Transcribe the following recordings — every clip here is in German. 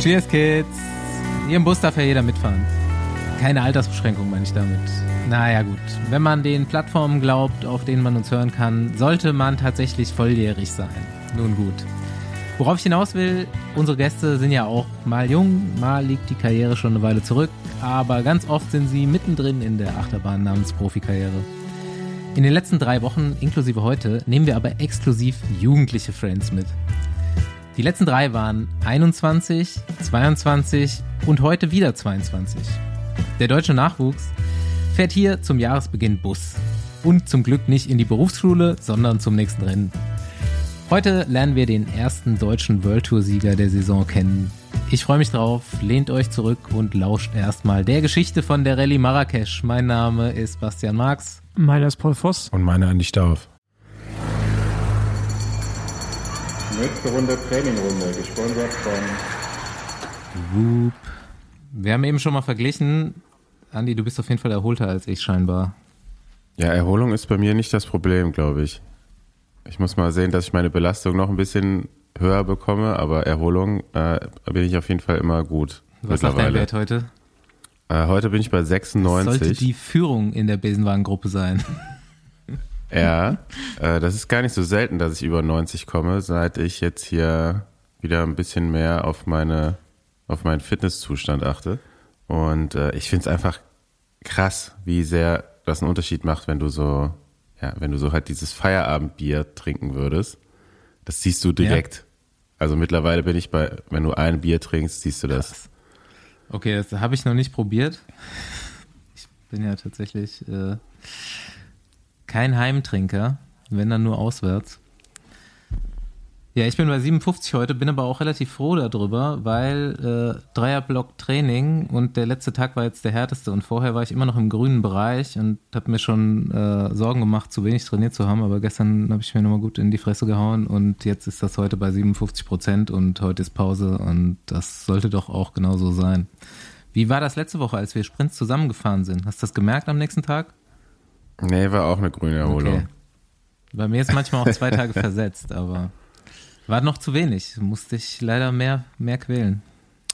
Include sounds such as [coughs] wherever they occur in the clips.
Cheers, Kids. Hier im Bus darf ja jeder mitfahren. Keine Altersbeschränkung meine ich damit. Naja gut, wenn man den Plattformen glaubt, auf denen man uns hören kann, sollte man tatsächlich volljährig sein. Nun gut. Worauf ich hinaus will, unsere Gäste sind ja auch mal jung, mal liegt die Karriere schon eine Weile zurück, aber ganz oft sind sie mittendrin in der Achterbahn namens Profikarriere. In den letzten drei Wochen, inklusive heute, nehmen wir aber exklusiv jugendliche Friends mit. Die letzten drei waren 21, 22 und heute wieder 22. Der deutsche Nachwuchs fährt hier zum Jahresbeginn Bus. Und zum Glück nicht in die Berufsschule, sondern zum nächsten Rennen. Heute lernen wir den ersten deutschen World Tour Sieger der Saison kennen. Ich freue mich drauf, lehnt euch zurück und lauscht erstmal der Geschichte von der Rallye Marrakesch. Mein Name ist Bastian Marx. Meiner ist Paul Voss. Und meine Andi Stauf. Nächste Runde Trainingrunde, gesponsert von Whoop. Wir haben eben schon mal verglichen. Andi, du bist auf jeden Fall erholter als ich scheinbar. Ja, Erholung ist bei mir nicht das Problem, glaube ich. Ich muss mal sehen, dass ich meine Belastung noch ein bisschen höher bekomme, aber Erholung äh, bin ich auf jeden Fall immer gut. Was sagt dein Wert heute? Äh, heute bin ich bei 96. Das sollte die Führung in der Besenwagengruppe sein. Ja, äh, das ist gar nicht so selten, dass ich über 90 komme, seit ich jetzt hier wieder ein bisschen mehr auf meine auf meinen Fitnesszustand achte. Und äh, ich finde es einfach krass, wie sehr das einen Unterschied macht, wenn du so, ja, wenn du so halt dieses Feierabendbier trinken würdest. Das siehst du direkt. Ja. Also mittlerweile bin ich bei, wenn du ein Bier trinkst, siehst du das. Krass. Okay, das habe ich noch nicht probiert. Ich bin ja tatsächlich äh, kein Heimtrinker, wenn dann nur auswärts. Ja, ich bin bei 57 heute, bin aber auch relativ froh darüber, weil äh, Dreierblock Training und der letzte Tag war jetzt der härteste und vorher war ich immer noch im grünen Bereich und habe mir schon äh, Sorgen gemacht, zu wenig trainiert zu haben, aber gestern habe ich mir nochmal gut in die Fresse gehauen und jetzt ist das heute bei 57 Prozent und heute ist Pause und das sollte doch auch genauso sein. Wie war das letzte Woche, als wir Sprints zusammengefahren sind? Hast du das gemerkt am nächsten Tag? Nee, war auch eine grüne Erholung. Okay. Bei mir ist manchmal auch zwei [laughs] Tage versetzt, aber war noch zu wenig. Musste ich leider mehr, mehr quälen.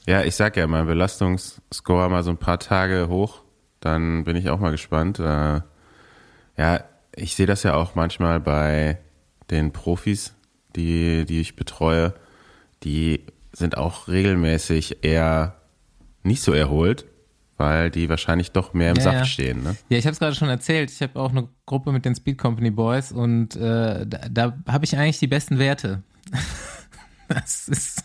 Ja, ich sag ja, mein Belastungsscore mal so ein paar Tage hoch, dann bin ich auch mal gespannt. Äh, ja, ich sehe das ja auch manchmal bei den Profis, die, die ich betreue. Die sind auch regelmäßig eher nicht so erholt weil die wahrscheinlich doch mehr im ja, Saft ja. stehen. Ne? Ja, ich habe es gerade schon erzählt. Ich habe auch eine Gruppe mit den Speed Company Boys und äh, da, da habe ich eigentlich die besten Werte. [laughs] das ist.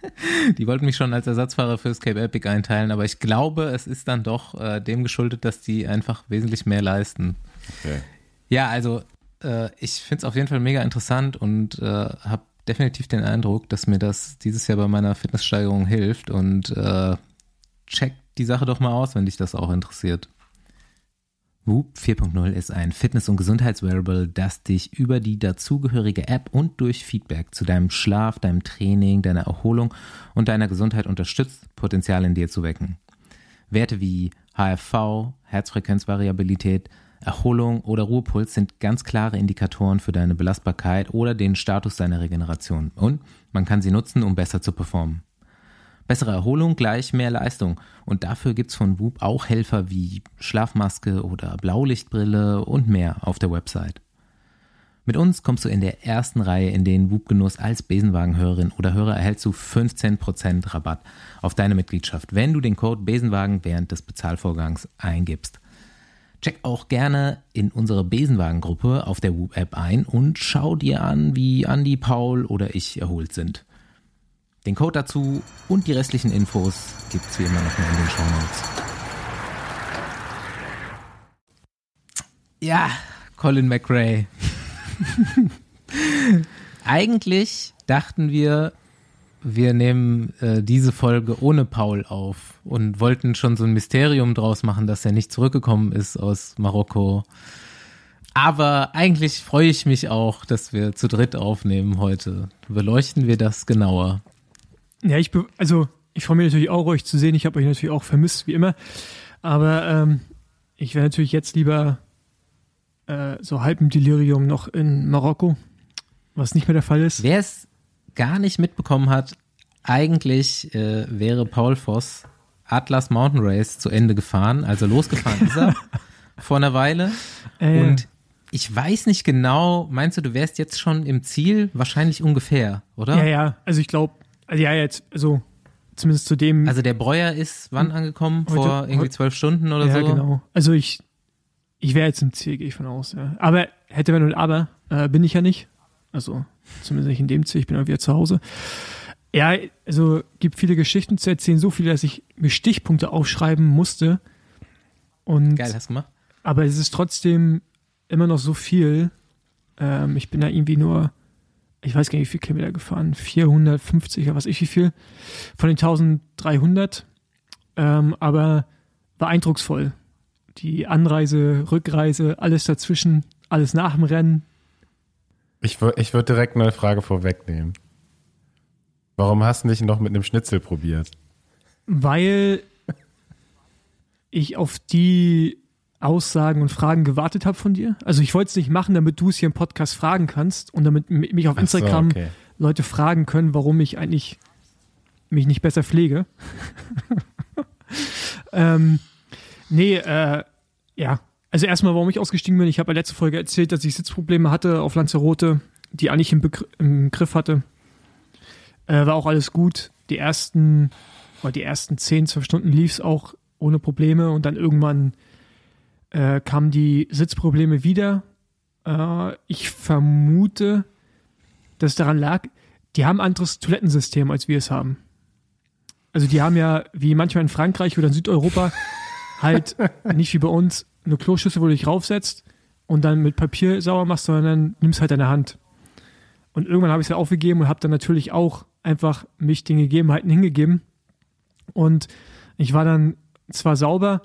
[laughs] die wollten mich schon als Ersatzfahrer fürs Cape Epic einteilen, aber ich glaube, es ist dann doch äh, dem geschuldet, dass die einfach wesentlich mehr leisten. Okay. Ja, also äh, ich finde es auf jeden Fall mega interessant und äh, habe definitiv den Eindruck, dass mir das dieses Jahr bei meiner Fitnesssteigerung hilft und äh, checkt die Sache doch mal aus, wenn dich das auch interessiert. Whoop 4.0 ist ein Fitness- und Gesundheitswearable, das dich über die dazugehörige App und durch Feedback zu deinem Schlaf, deinem Training, deiner Erholung und deiner Gesundheit unterstützt, Potenzial in dir zu wecken. Werte wie HFV, Herzfrequenzvariabilität, Erholung oder Ruhepuls sind ganz klare Indikatoren für deine Belastbarkeit oder den Status deiner Regeneration. Und man kann sie nutzen, um besser zu performen. Bessere Erholung gleich mehr Leistung. Und dafür gibt's von Whoop auch Helfer wie Schlafmaske oder Blaulichtbrille und mehr auf der Website. Mit uns kommst du in der ersten Reihe in den Whoop-Genuss als Besenwagenhörerin oder Hörer erhältst du 15% Rabatt auf deine Mitgliedschaft, wenn du den Code Besenwagen während des Bezahlvorgangs eingibst. Check auch gerne in unsere Besenwagen-Gruppe auf der Whoop-App ein und schau dir an, wie Andy, Paul oder ich erholt sind. Den Code dazu und die restlichen Infos gibt es wie immer noch mal in den Show Notes. Ja, Colin McRae. [laughs] Eigentlich dachten wir, wir nehmen äh, diese Folge ohne Paul auf und wollten schon so ein Mysterium draus machen, dass er nicht zurückgekommen ist aus Marokko. Aber eigentlich freue ich mich auch, dass wir zu dritt aufnehmen heute. Beleuchten wir das genauer. Ja, ich, also ich freue mich natürlich auch, euch zu sehen. Ich habe euch natürlich auch vermisst, wie immer. Aber ähm, ich wäre natürlich jetzt lieber äh, so halb im Delirium noch in Marokko, was nicht mehr der Fall ist. Wer es gar nicht mitbekommen hat, eigentlich äh, wäre Paul Voss Atlas Mountain Race zu Ende gefahren. Also losgefahren ist er [laughs] vor einer Weile. Äh, Und ich weiß nicht genau, meinst du, du wärst jetzt schon im Ziel? Wahrscheinlich ungefähr, oder? ja, ja, also ich glaube, also ja, jetzt, also zumindest zu dem. Also der Breuer ist wann angekommen? Heute- Vor irgendwie zwölf Stunden oder ja, so? genau. Also ich, ich wäre jetzt im Ziel, gehe ich von aus. Ja. Aber hätte wenn und aber, äh, bin ich ja nicht. Also zumindest nicht in dem Ziel, ich bin auch wieder zu Hause. Ja, also gibt viele Geschichten zu erzählen, so viele, dass ich mir Stichpunkte aufschreiben musste. Und Geil, hast du gemacht? aber es ist trotzdem immer noch so viel. Ähm, ich bin da irgendwie nur, ich weiß gar nicht, wie viel Kilometer gefahren, 450 oder was ich wie viel, von den 1300. Ähm, aber war eindrucksvoll. Die Anreise, Rückreise, alles dazwischen, alles nach dem Rennen. Ich, ich würde direkt eine Frage vorwegnehmen. Warum hast du nicht noch mit einem Schnitzel probiert? weil ich auf die Aussagen und Fragen gewartet habe von dir. Also ich wollte es nicht machen, damit du es hier im Podcast fragen kannst und damit mich auf Ach so, Instagram okay. Leute fragen können, warum ich eigentlich mich nicht besser pflege. [laughs] ähm, nee, äh, ja. Also erstmal, warum ich ausgestiegen bin. Ich habe ja letzte Folge erzählt, dass ich Sitzprobleme hatte auf Lanzarote, die eigentlich im, Begr im Griff hatte. Äh, war auch alles gut. Die ersten, oder die ersten 10, 12 Stunden lief es auch ohne Probleme und dann irgendwann äh, kamen die Sitzprobleme wieder. Äh, ich vermute, dass es daran lag, die haben ein anderes Toilettensystem, als wir es haben. Also die haben ja, wie manchmal in Frankreich oder in Südeuropa, [laughs] halt nicht wie bei uns eine Kloschüssel, wo du dich raufsetzt und dann mit Papier sauber machst, sondern dann nimmst halt deine Hand. Und irgendwann habe ich es ja aufgegeben und habe dann natürlich auch einfach mich den Gegebenheiten hingegeben. Und ich war dann zwar sauber,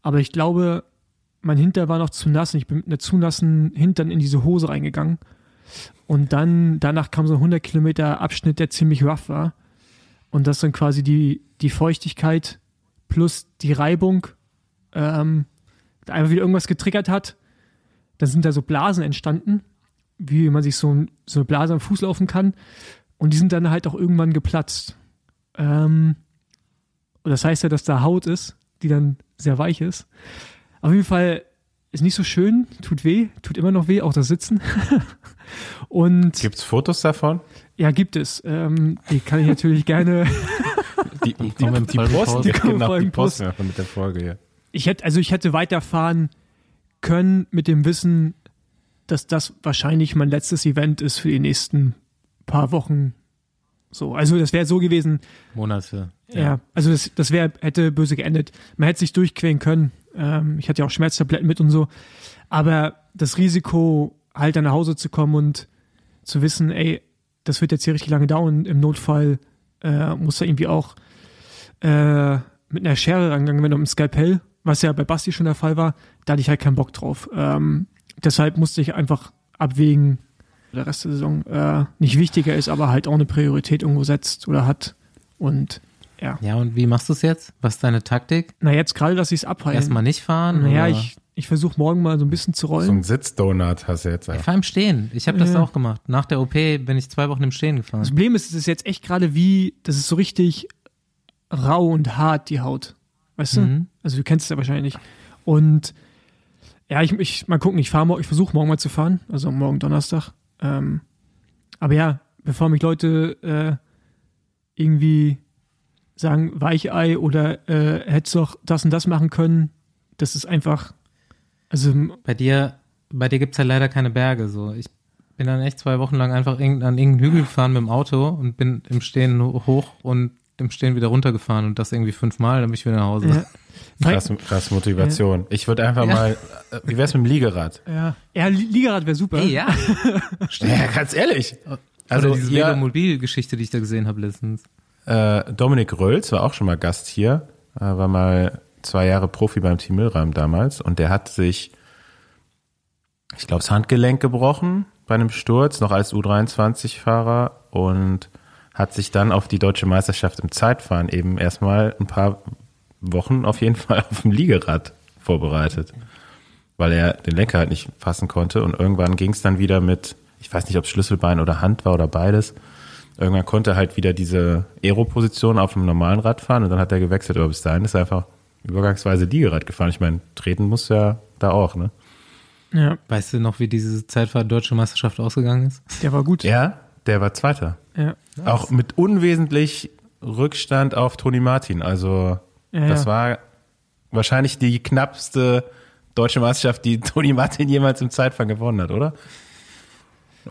aber ich glaube, mein Hinter war noch zu nass und ich bin mit einer zu nassen Hintern in diese Hose reingegangen. Und dann, danach kam so ein 100 Kilometer Abschnitt, der ziemlich rough war. Und das dann quasi die, die Feuchtigkeit plus die Reibung ähm, einfach wieder irgendwas getriggert hat. Dann sind da so Blasen entstanden, wie man sich so, ein, so eine Blase am Fuß laufen kann. Und die sind dann halt auch irgendwann geplatzt. Ähm, und das heißt ja, dass da Haut ist, die dann sehr weich ist. Auf jeden Fall ist nicht so schön, tut weh, tut immer noch weh, auch das Sitzen. [laughs] Und Gibt's Fotos davon? ja, gibt es. Ähm, die kann ich natürlich [laughs] gerne. Die, Die die Die kommen im genau, die einfach mit der Folge hier. Ich hätte, also ich hätte weiterfahren können mit dem Wissen, dass das wahrscheinlich mein letztes Event ist für die nächsten paar Wochen. So, also das wäre so gewesen, Monate. Ja, also das, das wäre, hätte böse geendet. Man hätte sich durchquälen können. Ähm, ich hatte ja auch Schmerztabletten mit und so. Aber das Risiko, halt dann nach Hause zu kommen und zu wissen, ey, das wird jetzt hier richtig lange dauern, im Notfall äh, muss da irgendwie auch äh, mit einer Schere rangegangen werden, um ein Skalpell, was ja bei Basti schon der Fall war, da hatte ich halt keinen Bock drauf. Ähm, deshalb musste ich einfach abwägen, der Rest der Saison äh, nicht wichtiger ist, aber halt auch eine Priorität irgendwo setzt oder hat. Und ja. Ja, und wie machst du es jetzt? Was ist deine Taktik? Na, jetzt gerade, dass ich es abheilen. Erstmal nicht fahren? Naja, oder? ich, ich versuche morgen mal so ein bisschen zu So rollen. ein Sitzdonut hast du jetzt. Ich einfach. fahre im Stehen. Ich habe das Ja. auch gemacht. Nach der OP bin ich zwei Wochen im Stehen Das gefahren. Problem ist, es ist jetzt echt gerade wie, das ist so richtig rau und hart, die Haut. Weißt du? Mhm. Also du kennst es ja wahrscheinlich nicht. Und ja, ich, ich mal gucken, ich fahre morgen, ich versuche morgen mal zu fahren, also morgen Donnerstag. Ähm, aber ja, bevor mich Leute äh, irgendwie sagen, Weichei oder äh, hättest doch das und das machen können, das ist einfach, also Bei dir, bei dir gibt's ja leider keine Berge. So, ich bin dann echt zwei Wochen lang einfach irgend- an irgendeinen Hügel gefahren mit dem Auto und bin im Stehen ho- hoch und im Stehen wieder runtergefahren und das irgendwie fünfmal, dann bin ich wieder nach Hause. ja, Krass, krass Motivation. Ich würde einfach Ja. mal, äh, wie wär's mit dem Liegerad? ja, ja Li- Liegerad wäre super. Ey, ja. [laughs] Ja, ganz ehrlich. Also Also diese Velomobil-Geschichte, die ich da gesehen habe letztens. Äh, Dominik Rölz war auch schon mal Gast hier, äh, war mal zwei Jahre Profi beim Team Milram damals und der hat sich, ich glaube, das Handgelenk gebrochen bei einem Sturz, noch als U23-Fahrer und hat sich dann auf die deutsche Meisterschaft im Zeitfahren eben erstmal ein paar Wochen auf jeden Fall auf dem Liegerad vorbereitet, weil er den Lenker halt nicht fassen konnte und irgendwann ging es dann wieder mit, ich weiß nicht, ob es Schlüsselbein oder Hand war oder beides, irgendwann konnte er halt wieder diese Aero-Position auf einem normalen Rad fahren und dann hat er gewechselt. Aber bis dahin ist er einfach übergangsweise Liegerad gefahren. Ich meine, treten muss ja da auch, ne? Ja, Weißt du noch, wie diese Zeitfahrt Deutsche Meisterschaft ausgegangen ist? der war gut. Ja, der war Zweiter. Ja. Auch mit unwesentlich Rückstand auf Toni Martin. Also Ja, das ja. war wahrscheinlich die knappste deutsche Meisterschaft, die [laughs] Toni Martin jemals im Zeitfahren gewonnen hat, oder?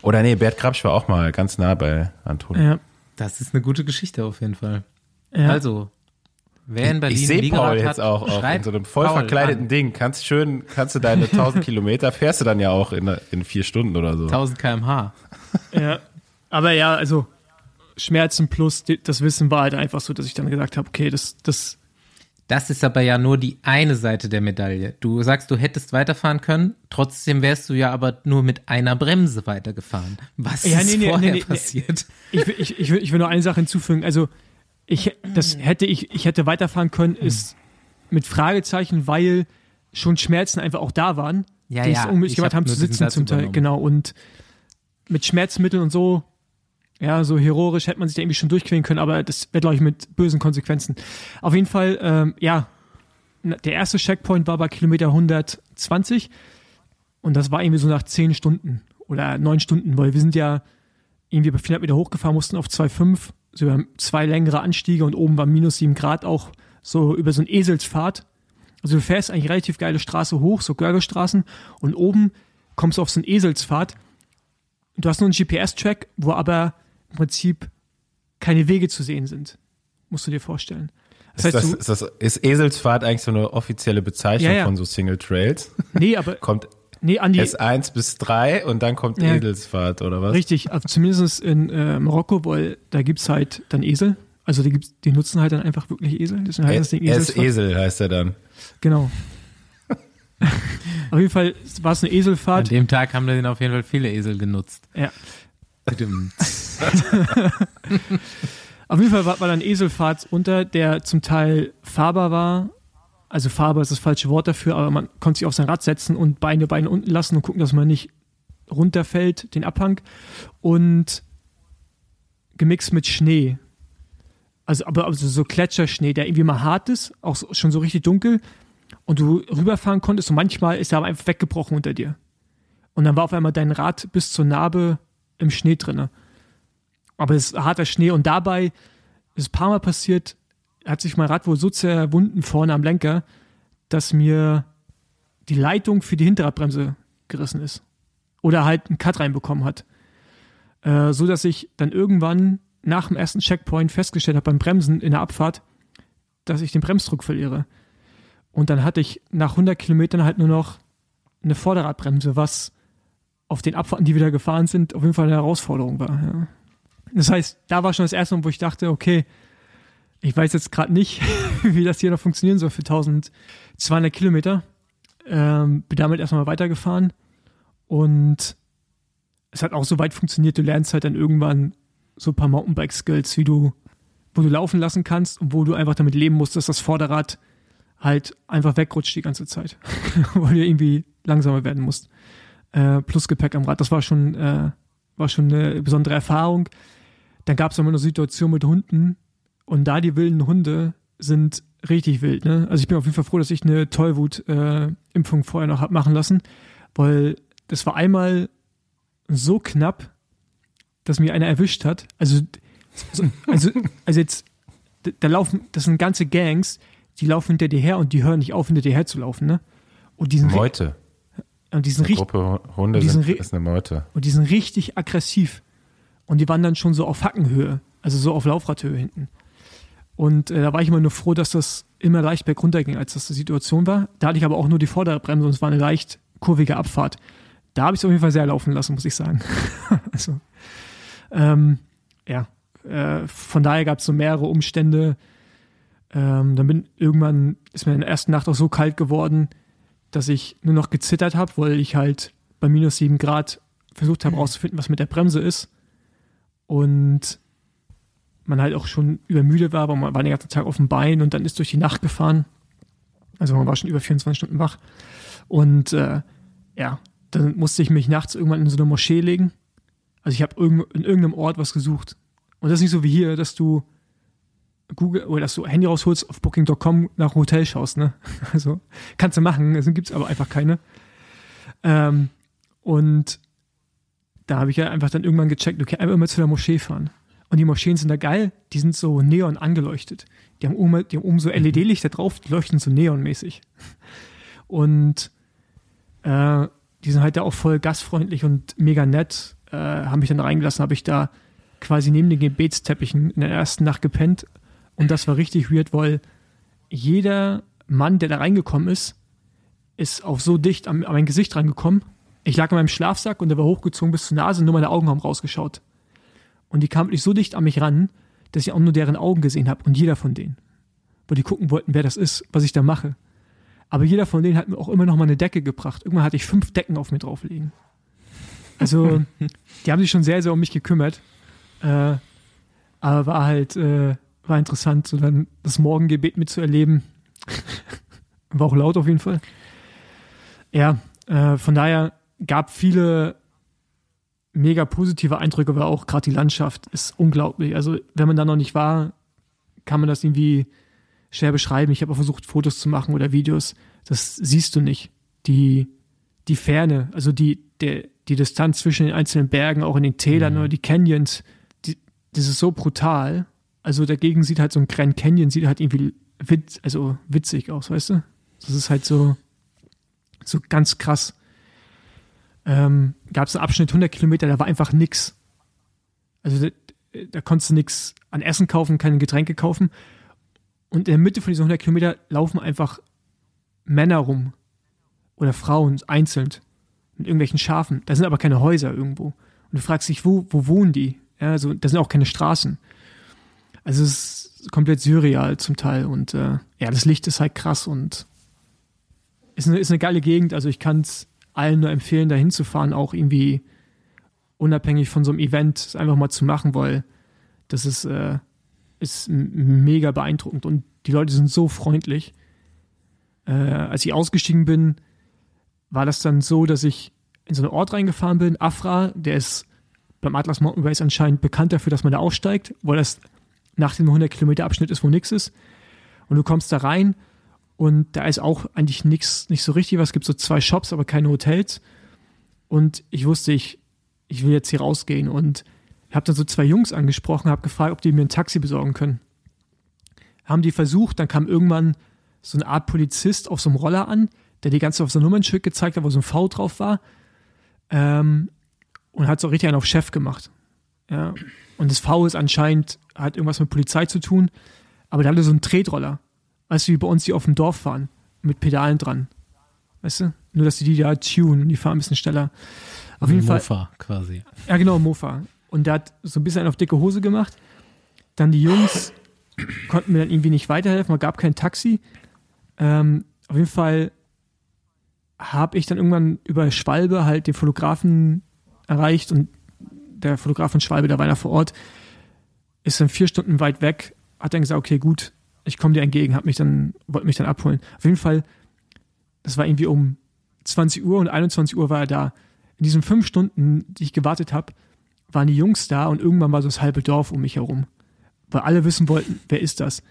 Oder nee, Bert Krabsch war auch mal ganz nah bei Antoni. Ja. Das ist eine gute Geschichte auf jeden Fall. Ja. Also, wer in Berlin ich sehe Paul hat, jetzt auch, auch in so einem voll Paul verkleideten an. Ding. Kannst schön, kannst du deine 1000 Kilometer, fährst du dann ja auch in, in vier Stunden oder so. 1000 km/h. Ja. Aber ja, also Schmerzen plus das Wissen war halt einfach so, dass ich dann gesagt habe, okay, das, das, Das ist aber ja nur die eine Seite der Medaille. Du sagst, du hättest weiterfahren können, trotzdem wärst du ja aber nur mit einer Bremse weitergefahren. Was Ja, ist nee, nee, vorher nee, passiert? ich, will- ich, ich, will, ich will nur eine Sache hinzufügen. Also, ich, das hätte ich, ich hätte weiterfahren können, ist mit Fragezeichen, weil schon Schmerzen einfach auch da waren, Ja, die es ja, unmöglich ich gemacht hab haben zu sitzen zum Teil. Genau. Und mit Schmerzmitteln und so, ja, so heroisch hätte man sich da irgendwie schon durchqueren können, aber das wäre, glaube ich, mit bösen Konsequenzen. Auf jeden Fall, ähm, ja, der erste Checkpoint war bei Kilometer 120 und das war irgendwie so nach 10 Stunden oder 9 Stunden, weil wir sind ja irgendwie bei 400 Meter hochgefahren, mussten auf 2,5, so über zwei längere Anstiege und oben war minus 7 Grad auch so über so ein Eselsfahrt. Also du fährst eigentlich relativ geile Straße hoch, so Görgelstraßen und oben kommst du auf so einen Eselsfahrt. Du hast nur einen GPS-Track, wo aber im Prinzip keine Wege zu sehen sind. Musst du dir vorstellen. Das Ist, heißt, das, du, ist, das, ist Eselsfahrt eigentlich so eine offizielle Bezeichnung Ja, ja. von so Single Trails? [laughs] nee, aber, Kommt nee, Andi, S1 bis 3 und dann kommt Ja. Eselsfahrt, oder was? Richtig, also zumindest in äh, Marokko, weil da gibt's halt dann Esel. Also die, gibt's, die nutzen halt dann einfach wirklich Esel. Deswegen heißt das Ding Eselsfahrt. Esel heißt er dann. Genau. [laughs] auf jeden Fall war es eine An Eselfahrt. dem Tag haben dann auf jeden Fall viele Esel genutzt. Ja. [laughs] Auf jeden Fall war, war da eine Eselfahrt unter, der zum Teil fahrbar war. Also fahrbar ist das falsche Wort dafür, aber man konnte sich auf sein Rad setzen und Beine, Beine unten lassen und gucken, dass man nicht runterfällt, den Abhang. Und gemixt mit Schnee. Also, aber also so Gletscherschnee, der irgendwie mal hart ist, auch so, schon so richtig dunkel. Und du rüberfahren konntest und manchmal ist er aber einfach weggebrochen unter dir. Und dann war auf einmal dein Rad bis zur Narbe im Schnee drinne. Aber es ist harter Schnee und dabei ist ein paar Mal passiert, hat sich mein Rad wohl so zerwunden vorne am Lenker, dass mir die Leitung für die Hinterradbremse gerissen ist. Oder halt einen Cut reinbekommen hat. Äh, so dass ich dann irgendwann nach dem ersten Checkpoint festgestellt habe beim Bremsen in der Abfahrt, dass ich den Bremsdruck verliere. Und dann hatte ich nach 100 Kilometern halt nur noch eine Vorderradbremse, was auf den Abfahrten, die wir da gefahren sind, auf jeden Fall eine Herausforderung war. Ja. Das heißt, da war schon das erste Mal, wo ich dachte, okay, ich weiß jetzt gerade nicht, [laughs] wie das hier noch funktionieren soll für 1200 Kilometer. Ähm, bin damit erstmal weitergefahren und es hat auch so weit funktioniert, du lernst halt dann irgendwann so ein paar Mountainbike-Skills, wie du, wo du laufen lassen kannst und wo du einfach damit leben musst, dass das Vorderrad halt einfach wegrutscht die ganze Zeit, [laughs] weil du irgendwie langsamer werden musst. Äh, plus Gepäck am Rad, das war schon, äh, war schon eine besondere Erfahrung. Dann gab es immer eine Situation mit Hunden und da die wilden Hunde sind richtig wild. Ne? Also ich bin auf jeden Fall froh, dass ich eine Tollwut-Impfung vorher noch hab machen lassen, weil das war einmal so knapp, dass mir einer erwischt hat. Also, so- also, [laughs] also jetzt, da- laufen, das sind ganze Gangs, die laufen hinter dir her und die hören nicht auf, hinter dir her zu laufen. Ne? Und die sind, Meute. und die sind richtig Gruppe Hunde sind ist eine Meute. und die sind richtig aggressiv. Und die waren dann schon so auf Hackenhöhe, also so auf Laufradhöhe hinten. Und äh, da war ich immer nur froh, dass das immer leicht bergunter ging, als das die Situation war. Da hatte ich aber auch nur die Vorderbremse und es war eine leicht kurvige Abfahrt. Da habe ich es auf jeden Fall sehr laufen lassen, muss ich sagen. [laughs] also, ähm, ja, äh, von daher gab es so mehrere Umstände. Ähm, dann bin irgendwann ist mir in der ersten Nacht auch so kalt geworden, dass ich nur noch gezittert habe, weil ich halt bei minus sieben Grad versucht habe herauszufinden, was mit der Bremse ist. Und man halt auch schon übermüdet war, aber man war den ganzen Tag auf dem Bein und dann ist durch die Nacht gefahren. Also man war schon über 24 Stunden wach. Und äh, ja, dann musste ich mich nachts irgendwann in so eine Moschee legen. Also ich habe in irgendeinem Ort was gesucht. Und das ist nicht so wie hier, dass du Google oder dass du Handy rausholst, auf Booking.com nach Hotel schaust, ne? [laughs] Also kannst du machen, es gibt es aber einfach keine. Ähm, und da habe ich ja einfach dann irgendwann gecheckt, okay, einfach immer zu der Moschee fahren. Und die Moscheen sind da geil, die sind so neon angeleuchtet. Die haben oben, die haben oben so LED-Lichter drauf, die leuchten so neonmäßig. Und äh, die sind halt da auch voll gastfreundlich und mega nett. Äh, haben mich dann reingelassen, habe ich da quasi neben den Gebetsteppichen in der ersten Nacht gepennt. Und das war richtig weird, weil jeder Mann, der da reingekommen ist, ist auch so dicht an, an mein Gesicht rangekommen. Ich lag in meinem Schlafsack und der war hochgezogen bis zur Nase, nur meine Augen haben rausgeschaut. Und die kamen wirklich so dicht an mich ran, dass ich auch nur deren Augen gesehen habe und jeder von denen. Weil die gucken wollten, wer das ist, was ich da mache. Aber jeder von denen hat mir auch immer noch mal eine Decke gebracht. Irgendwann hatte ich fünf Decken auf mir drauf liegen. Also, die haben sich schon sehr, sehr um mich gekümmert. Äh, aber war halt, äh, war interessant, so dann das Morgengebet mitzuerleben. [laughs] war auch laut auf jeden Fall. Ja, äh, von daher gab viele mega positive Eindrücke, aber auch gerade die Landschaft ist unglaublich. Also, wenn man da noch nicht war, kann man das irgendwie schwer beschreiben. Ich habe auch versucht, Fotos zu machen oder Videos. Das siehst du nicht. Die, die Ferne, also die, der, die Distanz zwischen den einzelnen Bergen, auch in den Tälern mhm. oder die Canyons, die, das ist so brutal. Also dagegen sieht halt so ein Grand Canyon, sieht halt irgendwie witz, also witzig aus, weißt du? Das ist halt so, so ganz krass. Ähm, Gab es einen Abschnitt 100 Kilometer, da war einfach nix. Also da, da konntest du nichts an Essen kaufen, keine Getränke kaufen. Und in der Mitte von diesen 100 Kilometer laufen einfach Männer rum. Oder Frauen, einzeln. Mit irgendwelchen Schafen. Da sind aber keine Häuser irgendwo. Und du fragst dich, wo, wo wohnen die? Ja, also, da sind auch keine Straßen. Also, es ist komplett surreal zum Teil. Und äh, ja, das Licht ist halt krass und ist eine, ist eine geile Gegend. Also, ich kann es allen nur empfehlen, da hinzufahren, auch irgendwie unabhängig von so einem Event einfach mal zu machen, weil das ist, äh, ist mega beeindruckend und die Leute sind so freundlich. Äh, als ich ausgestiegen bin, war das dann so, dass ich in so einen Ort reingefahren bin. Afra, der ist beim Atlas Mountain Race anscheinend bekannt dafür, dass man da aussteigt, weil das nach dem 100 Kilometer Abschnitt ist, wo nichts ist. Und du kommst da rein und da ist auch eigentlich nichts, nicht so richtig was. Es gibt so zwei Shops, aber keine Hotels. Und ich wusste, ich, ich will jetzt hier rausgehen und habe dann so zwei Jungs angesprochen, habe gefragt, ob die mir ein Taxi besorgen können. Haben die versucht, dann kam irgendwann so eine Art Polizist auf so einem Roller an, der die ganze auf so ein Nummernschild gezeigt hat, wo so ein V drauf war. Ähm, und hat so richtig einen auf Chef gemacht. Ja. Und das V ist anscheinend, hat irgendwas mit Polizei zu tun, aber der hatte so einen Tretroller. Weißt du, wie bei uns die auf dem Dorf fahren, mit Pedalen dran. Weißt du? Nur, dass die die da tunen, die fahren ein bisschen schneller. Auf jeden Mofa Fall. quasi. Ja, genau, Mofa. Und der hat so ein bisschen auf dicke Hose gemacht. Dann die Jungs [coughs] konnten mir dann irgendwie nicht weiterhelfen, man gab kein Taxi. Ähm, auf jeden Fall habe ich dann irgendwann über Schwalbe halt den Fotografen erreicht und der Fotograf von Schwalbe, der war ja vor Ort, ist dann vier Stunden weit weg, hat dann gesagt, okay, gut, ich komme dir entgegen, hat mich dann, wollte mich dann abholen. Auf jeden Fall, das war irgendwie um 20 Uhr und 21 Uhr war er da. In diesen fünf Stunden, die ich gewartet habe, waren die Jungs da und irgendwann war so das halbe Dorf um mich herum. Weil alle wissen wollten, wer ist das?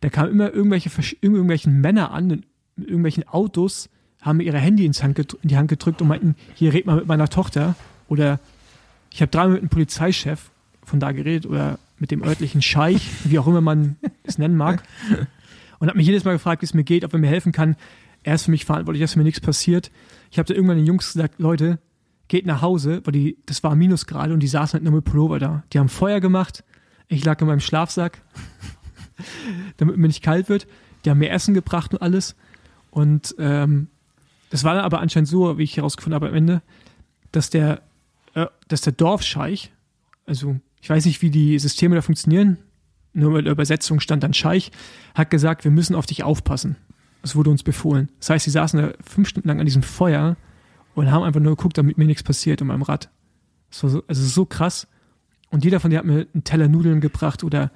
Da kamen immer irgendwelche, irgendwelchen Männer an, mit irgendwelchen Autos, haben mir ihre Handy ins Hand in die Hand gedrückt und meinten, hier red mal mit meiner Tochter. Oder ich habe dreimal mit einem Polizeichef von da geredet oder mit dem örtlichen Scheich, wie auch immer man es nennen mag. Und hat mich jedes Mal gefragt, wie es mir geht, ob er mir helfen kann. Er ist für mich verantwortlich, dass mir nichts passiert. Ich habe da irgendwann den Jungs gesagt, Leute, geht nach Hause, weil die, das war Minusgrade und die saßen halt nur mit Pullover da. Die haben Feuer gemacht. Ich lag in meinem Schlafsack, [laughs] damit mir nicht kalt wird. Die haben mir Essen gebracht und alles. Und ähm, das war dann aber anscheinend so, wie ich herausgefunden habe am Ende, dass der, äh, dass der Dorfscheich, also ich weiß nicht, wie die Systeme da funktionieren, nur bei der Übersetzung stand dann Scheich, hat gesagt, wir müssen auf dich aufpassen. Das wurde uns befohlen. Das heißt, sie saßen da fünf Stunden lang an diesem Feuer und haben einfach nur geguckt, damit mir nichts passiert in meinem Rad. Das war so, also so krass. Und jeder von denen hat mir einen Teller Nudeln gebracht oder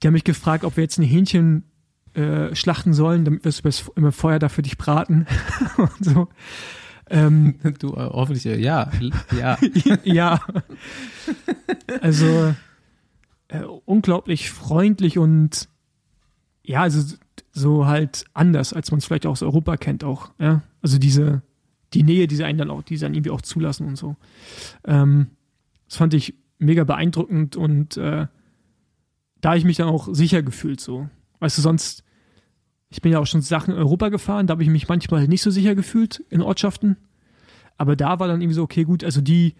die haben mich gefragt, ob wir jetzt ein Hähnchen äh, schlachten sollen, damit wir es im Feuer da für dich braten. [laughs] und so. Ähm, [laughs] du äh, hoffentlich, äh, ja, ja. [laughs] ja. Also, äh, unglaublich freundlich und ja, also so halt anders, als man es vielleicht auch aus Europa kennt auch. Ja? Also diese, die Nähe, die sie einen dann auch, die sie dann irgendwie auch zulassen und so. Ähm, das fand ich mega beeindruckend und äh, da habe ich mich dann auch sicher gefühlt so. Weißt du, sonst, ich bin ja auch schon Sachen in Europa gefahren, da habe ich mich manchmal nicht so sicher gefühlt in Ortschaften. Aber da war dann irgendwie so, okay, gut, also die,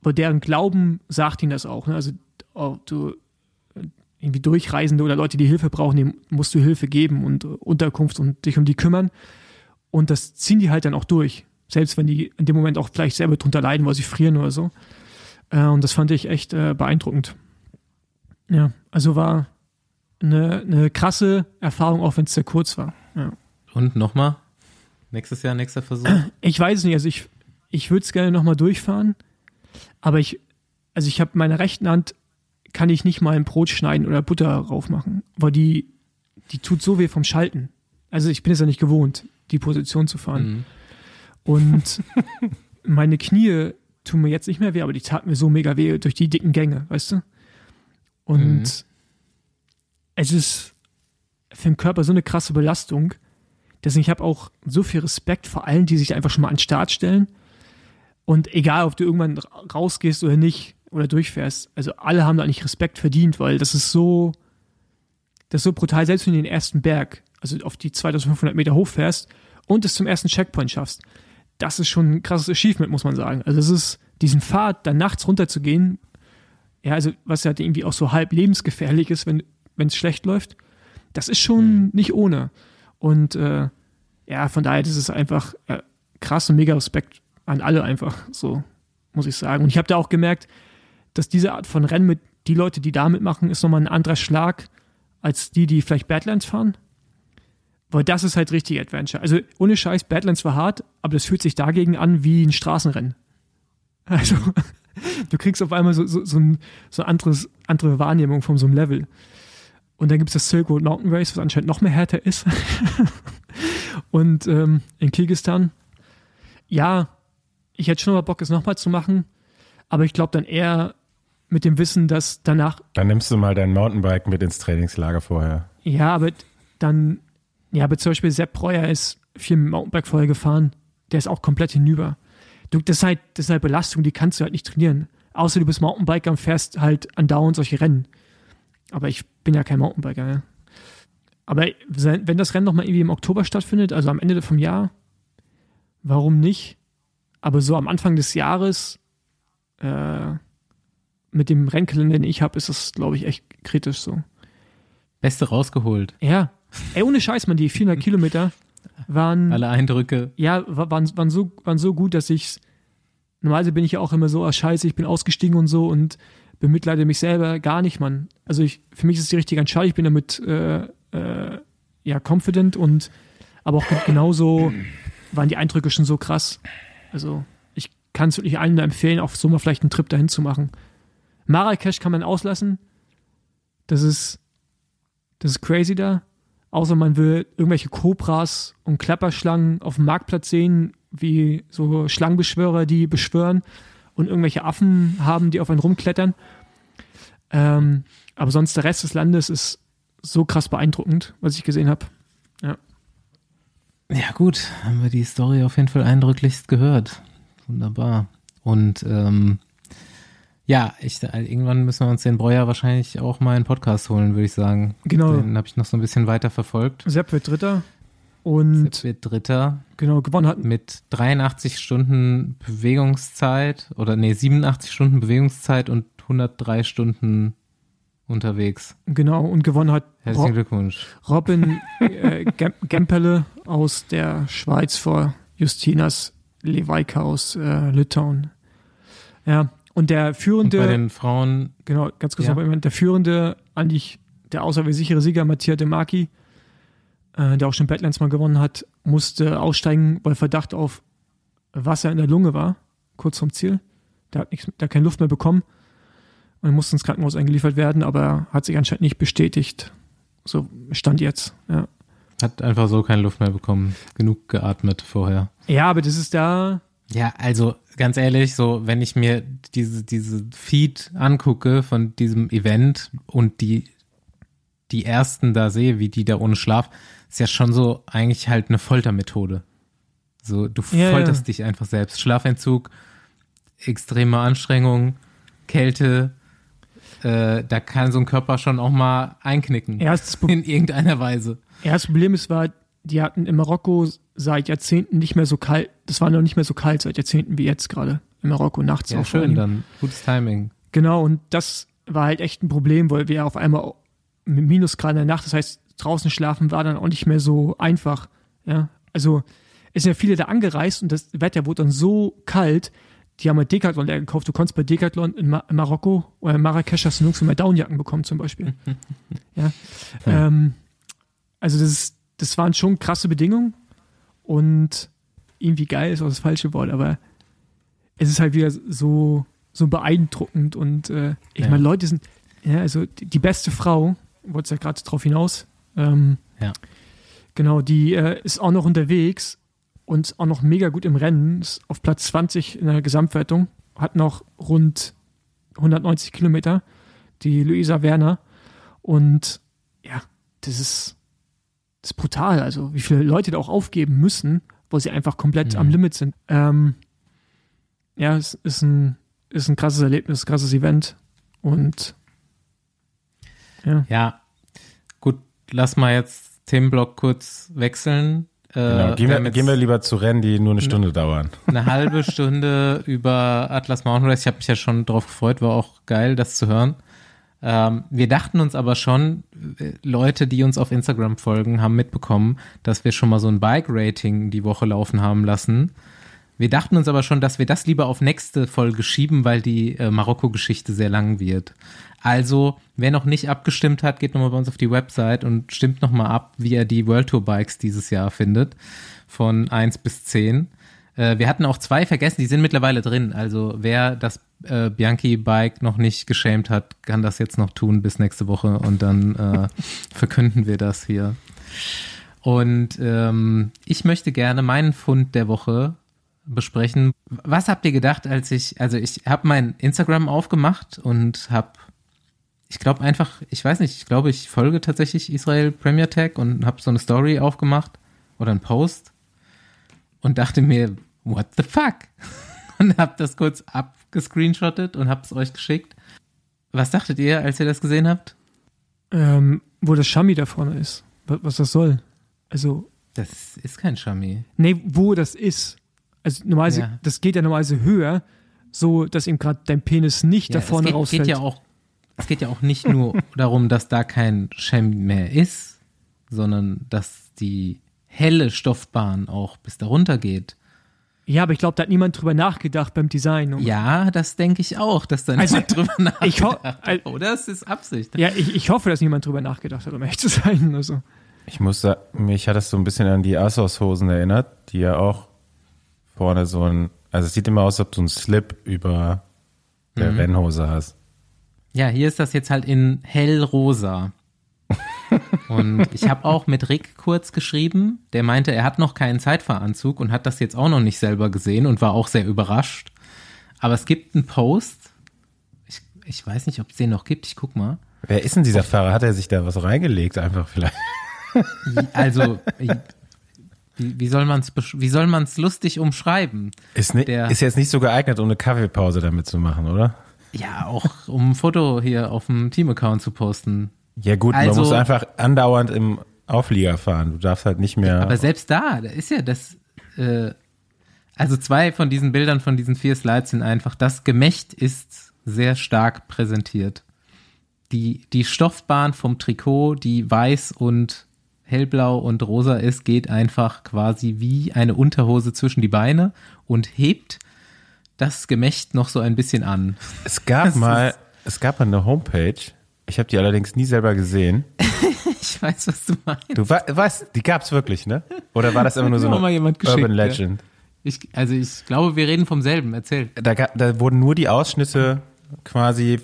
bei deren Glauben sagt ihnen das auch. Ne? Also oh, du irgendwie Durchreisende oder Leute, die Hilfe brauchen, denen musst du Hilfe geben und Unterkunft und dich um die kümmern. Und das ziehen die halt dann auch durch. Selbst wenn die in dem Moment auch vielleicht selber drunter leiden, weil sie frieren oder so. Äh, und das fand ich echt äh, beeindruckend. Ja, also war eine, eine krasse Erfahrung, auch wenn es sehr kurz war. Ja. Und nochmal? Nächstes Jahr, nächster Versuch? Ich weiß es nicht, also ich, ich würde es gerne nochmal durchfahren, aber ich, also ich habe meine rechten Hand kann ich nicht mal ein Brot schneiden oder Butter drauf machen, weil die, die tut so weh vom Schalten. Also ich bin es ja nicht gewohnt, die Position zu fahren. Mhm. Und [laughs] meine Knie tun mir jetzt nicht mehr weh, aber die taten mir so mega weh durch die dicken Gänge, weißt du? Und mhm. Es ist für den Körper so eine krasse Belastung. Deswegen ich habe auch so viel Respekt vor allen, die sich einfach schon mal an den Start stellen. Und egal, ob du irgendwann rausgehst oder nicht, oder durchfährst, also alle haben da eigentlich Respekt verdient, weil das ist so, das ist so brutal, selbst wenn du den ersten Berg, also auf die 2500 Meter hochfährst und es zum ersten Checkpoint schaffst, das ist schon ein krasses Achievement, muss man sagen. Also es ist, diesen Pfad dann nachts runterzugehen, ja, also was ja irgendwie auch so halb lebensgefährlich ist, wenn es schlecht läuft, das ist schon mhm. nicht ohne. Und äh, ja, von daher, ist einfach äh, krass und mega Respekt an alle einfach, so muss ich sagen. Und ich habe da auch gemerkt, dass diese Art von Rennen mit die Leute, die da mitmachen, ist nochmal ein anderer Schlag als die, die vielleicht Badlands fahren. Weil das ist halt richtig Adventure. Also ohne Scheiß, Badlands war hart, aber das fühlt sich dagegen an wie ein Straßenrennen. [laughs] Also du kriegst auf einmal so, so, so, ein, so eine anderes, andere Wahrnehmung von so einem Level. Und dann gibt es das Silk Road Mountain Race, was anscheinend noch mehr härter ist. [laughs] Und ähm, in Kirgistan, ja, ich hätte schon mal Bock, es nochmal zu machen, aber ich glaube dann eher mit dem Wissen, dass danach. Dann nimmst du mal dein Mountainbike mit ins Trainingslager vorher. Ja, aber dann, ja, aber zum Beispiel Sepp Breuer ist viel mit Mountainbike vorher gefahren. Der ist auch komplett hinüber. Du, das, ist halt, das ist halt Belastung, die kannst du halt nicht trainieren. Außer du bist Mountainbiker und fährst halt andauernd solche Rennen. Aber ich bin ja kein Mountainbiker. Ja. Aber wenn das Rennen nochmal irgendwie im Oktober stattfindet, also am Ende vom Jahr, warum nicht? Aber so am Anfang des Jahres äh, mit dem Rennkalender, den ich habe, ist das, glaube ich, echt kritisch so. Beste rausgeholt. Ja. Ey, ohne Scheiß, man, die 400 [laughs] Kilometer waren. Alle Eindrücke. Ja, waren, waren, so, waren so gut, dass ich. Normalerweise bin ich ja auch immer so, ah, Scheiße, ich bin ausgestiegen und so und bemitleide mich selber gar nicht, Mann. Also ich, für mich ist es die richtige Entscheidung. Ich bin damit äh, äh, ja confident und aber auch genauso [clears throat] waren die Eindrücke schon so krass. Also ich kann es wirklich allen nur empfehlen, auf so mal vielleicht einen Trip dahin zu machen. Marrakesch kann man auslassen. Das ist, das ist crazy da. Außer man will irgendwelche Kobras und Klapperschlangen auf dem Marktplatz sehen, wie so Schlangenbeschwörer, die beschwören und irgendwelche Affen haben, die auf einen rumklettern. Ähm, aber sonst der Rest des Landes ist so krass beeindruckend, was ich gesehen habe. Ja. Ja, gut, haben wir die Story auf jeden Fall eindrücklichst gehört. Wunderbar. Und ähm, ja, ich, irgendwann müssen wir uns den Breuer wahrscheinlich auch mal einen Podcast holen, würde ich sagen. Genau. Den habe ich noch so ein bisschen weiter verfolgt. Sepp wird Dritter. Und Sepp wird Dritter. Genau, gewonnen hat. Mit 83 Stunden Bewegungszeit oder nee, 87 Stunden Bewegungszeit und 103 Stunden unterwegs. Genau, und gewonnen hat Herzlichen Glückwunsch. Robin [laughs] äh, Gempele aus der Schweiz vor Justinas Leweika aus äh, Litauen. Ja, und der führende. Und bei den Frauen. Genau, ganz kurz ja. noch, der führende, eigentlich der außerwärts sichere Sieger, Mattia De Marchi, äh, der auch schon Badlands mal gewonnen hat, musste aussteigen, weil Verdacht auf Wasser in der Lunge war, kurz vom Ziel. Der hat, nichts, der hat keine Luft mehr bekommen und musste ins Krankenhaus eingeliefert werden, aber hat sich anscheinend nicht bestätigt. So stand jetzt, ja. Hat einfach so keine Luft mehr bekommen. Genug geatmet vorher. Ja, aber das ist da, Ja, also ganz ehrlich, so wenn ich mir diese, diese Feed angucke von diesem Event und die, die ersten da sehe, wie die da ohne Schlaf, ist ja schon so eigentlich halt eine Foltermethode. So, du Ja, folterst ja. dich einfach selbst. Schlafentzug, extreme Anstrengung, Kälte, äh, da kann so ein Körper schon auch mal einknicken. Pro- In irgendeiner Weise. das Problem ist, war, die hatten in Marokko seit Jahrzehnten nicht mehr so kalt, das war noch nicht mehr so kalt seit Jahrzehnten wie jetzt gerade in Marokko nachts Ja, auch schön dann. Gutes Timing. Genau, und das war halt echt ein Problem, weil wir auf einmal mit Minusgrad in der Nacht, das heißt, draußen schlafen war dann auch nicht mehr so einfach. Ja, also es sind ja viele da angereist und das Wetter wurde dann so kalt, die haben halt Decathlon leer gekauft. Du konntest bei Decathlon in, Ma in Marokko oder in Marrakesch hast du nirgends mehr Downjacken bekommen zum Beispiel. [laughs] ja. Ähm, also das, ist, das waren schon krasse Bedingungen und irgendwie geil ist auch das falsche Wort, aber es ist halt wieder so, so beeindruckend und äh, ich Ja. meine, Leute sind, ja, also die, die beste Frau, wollte ja gerade drauf hinaus, ähm, Ja. genau, die äh, ist auch noch unterwegs und auch noch mega gut im Rennen, ist auf Platz 20 in der Gesamtwertung, hat noch rund 190 Kilometer, die Luisa Werner und ja, das ist, das ist brutal, also wie viele Leute da auch aufgeben müssen, wo sie einfach komplett Mhm. am Limit sind. Ähm, ja, es ist ein, ist ein krasses Erlebnis, krasses Event. Und ja, Ja, lass mal jetzt Themenblock kurz wechseln. Äh, Genau. Gehen, wir gehen wir lieber zu Rennen, die nur eine Stunde dauern. [laughs] eine halbe [laughs] Stunde über Atlas Mountain Race. Ich habe mich ja schon drauf gefreut, war auch geil, das zu hören. Ähm, wir dachten uns aber schon, äh, Leute, die uns auf Instagram folgen, haben mitbekommen, dass wir schon mal so ein Bike-Rating die Woche laufen haben lassen. Wir dachten uns aber schon, dass wir das lieber auf nächste Folge schieben, weil die äh, Marokko-Geschichte sehr lang wird. Also, wer noch nicht abgestimmt hat, geht nochmal bei uns auf die Website und stimmt nochmal ab, wie er die World Tour Bikes dieses Jahr findet. Von 1 bis 10. Äh, wir hatten auch zwei vergessen, die sind mittlerweile drin. Also, wer das äh, Bianchi-Bike noch nicht geschämt hat, kann das jetzt noch tun bis nächste Woche und dann äh, [laughs] verkünden wir das hier. Und ähm, ich möchte gerne meinen Fund der Woche besprechen. Was habt ihr gedacht, als ich, also ich habe mein Instagram aufgemacht und habe, ich glaube einfach, ich weiß nicht, ich glaube, ich folge tatsächlich Israel Premier Tag und habe so eine Story aufgemacht oder einen Post und dachte mir, what the fuck? [laughs] Und habe das kurz abgescreenshottet und habe es euch geschickt. Was dachtet ihr, als ihr das gesehen habt? ähm, wo das Shami da vorne ist, was, was das soll. Also, Das ist kein Shami. nee, wo das ist. Also normalerweise, Ja. das geht ja normalerweise höher, so dass ihm gerade dein Penis nicht da Ja, vorne es geht, rausfällt. geht ja auch, es geht ja auch nicht nur [laughs] darum, dass da kein Shami mehr ist, sondern dass die helle Stoffbahn auch bis darunter geht. ja, aber ich glaube, da hat niemand drüber nachgedacht beim Design. Ja, das denke ich auch, dass da Also, niemand drüber nachgedacht hat. Oder es ist Absicht. Ja, ich, ich hoffe, dass niemand drüber nachgedacht hat, um ehrlich zu sein. Also, Ich muss sagen, mich hat das so ein bisschen an die Asos-Hosen erinnert, die ja auch vorne so ein, also es sieht immer aus, als ob du einen Slip über der Rennhose hast. Ja, hier ist das jetzt halt in hellrosa. [laughs] Und ich habe auch mit Rick kurz geschrieben, der meinte, er hat noch keinen Zeitfahranzug und hat das jetzt auch noch nicht selber gesehen und war auch sehr überrascht. Aber es gibt einen Post, ich, ich weiß nicht, ob es den noch gibt, ich guck mal. Wer ist denn dieser Fahrer? Hat er sich da was reingelegt einfach vielleicht? Also, wie, wie soll man es wie soll man's lustig umschreiben? Ist, ni- Der- ist jetzt nicht so geeignet, um eine Kaffeepause damit zu machen, oder? Ja, auch um ein Foto hier auf dem Team-Account zu posten. Ja gut, Also- man muss einfach andauernd im Auflieger fahren. Du darfst halt nicht mehr. Aber selbst da, da ist ja das, äh, also zwei von diesen Bildern von diesen vier Slides sind einfach, das Gemächt ist sehr stark präsentiert. Die, die Stoffbahn vom Trikot, die weiß und hellblau und rosa ist, geht einfach quasi wie eine Unterhose zwischen die Beine und hebt das Gemächt noch so ein bisschen an. es gab das mal, es gab mal eine Homepage. Ich habe die allerdings nie selber gesehen. [laughs] Ich weiß, was du meinst. Du we weißt, die gab's wirklich, ne? Oder war das immer nur so eine Urban ja. Legend? Ich, also ich glaube, wir reden vom selben. Erzähl. Da, da wurden nur die Ausschnitte quasi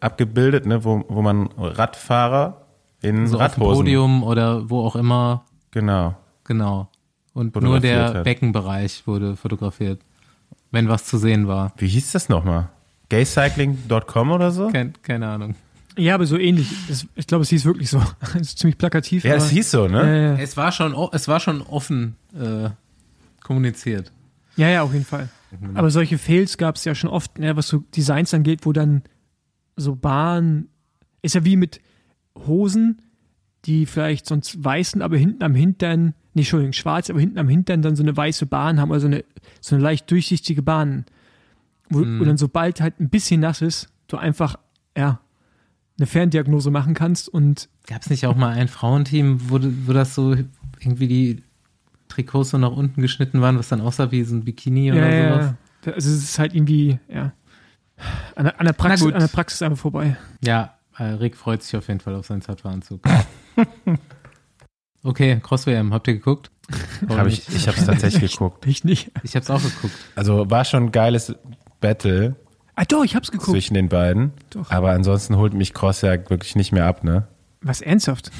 abgebildet, ne, wo, wo man Radfahrer in So auf dem Radhosen, Podium oder wo auch immer genau. Genau. Und nur der hat. Beckenbereich wurde fotografiert. wenn was zu sehen war. Wie hieß das nochmal? Gaycycling.com oder so? Kein, keine Ahnung. Ja, aber so ähnlich. Das, ich glaube, es hieß wirklich so. [laughs] Das ist ziemlich plakativ. Ja, aber, es hieß so, ne? Ja. Es war schon, es war schon offen äh, kommuniziert. ja, ja, auf jeden Fall. Aber solche Fails gab es ja schon oft, ne, was so Designs angeht, wo dann so Bahn ist ja wie mit Hosen, die vielleicht sonst weiß sind, aber hinten am Hintern, nee, Entschuldigung, schwarz, aber hinten am Hintern dann so eine weiße Bahn haben, also eine, so eine leicht durchsichtige Bahn, wo, Mhm. wo dann sobald halt ein bisschen nass ist, du einfach, ja, eine Ferndiagnose machen kannst und Gab es nicht auch mal ein Frauenteam, wo, wo das so irgendwie die Trikots so nach unten geschnitten waren, was dann aussah wie so ein Bikini oder ja, sowas? ja. Also es ist halt irgendwie, ja, an der, an der, Praxis, an der Praxis einfach vorbei. Ja, Rick freut sich auf jeden Fall auf seinen Zapfanzug. [laughs] okay, Cross-WM, habt ihr geguckt? Hab ich ich habe es tatsächlich [laughs] geguckt. Ich nicht. Ich hab's auch geguckt. Also war schon ein geiles Battle Ah, doch, ich hab's geguckt. zwischen den beiden. Doch. Aber ansonsten holt mich Cross ja wirklich nicht mehr ab, ne? Was ernsthaft?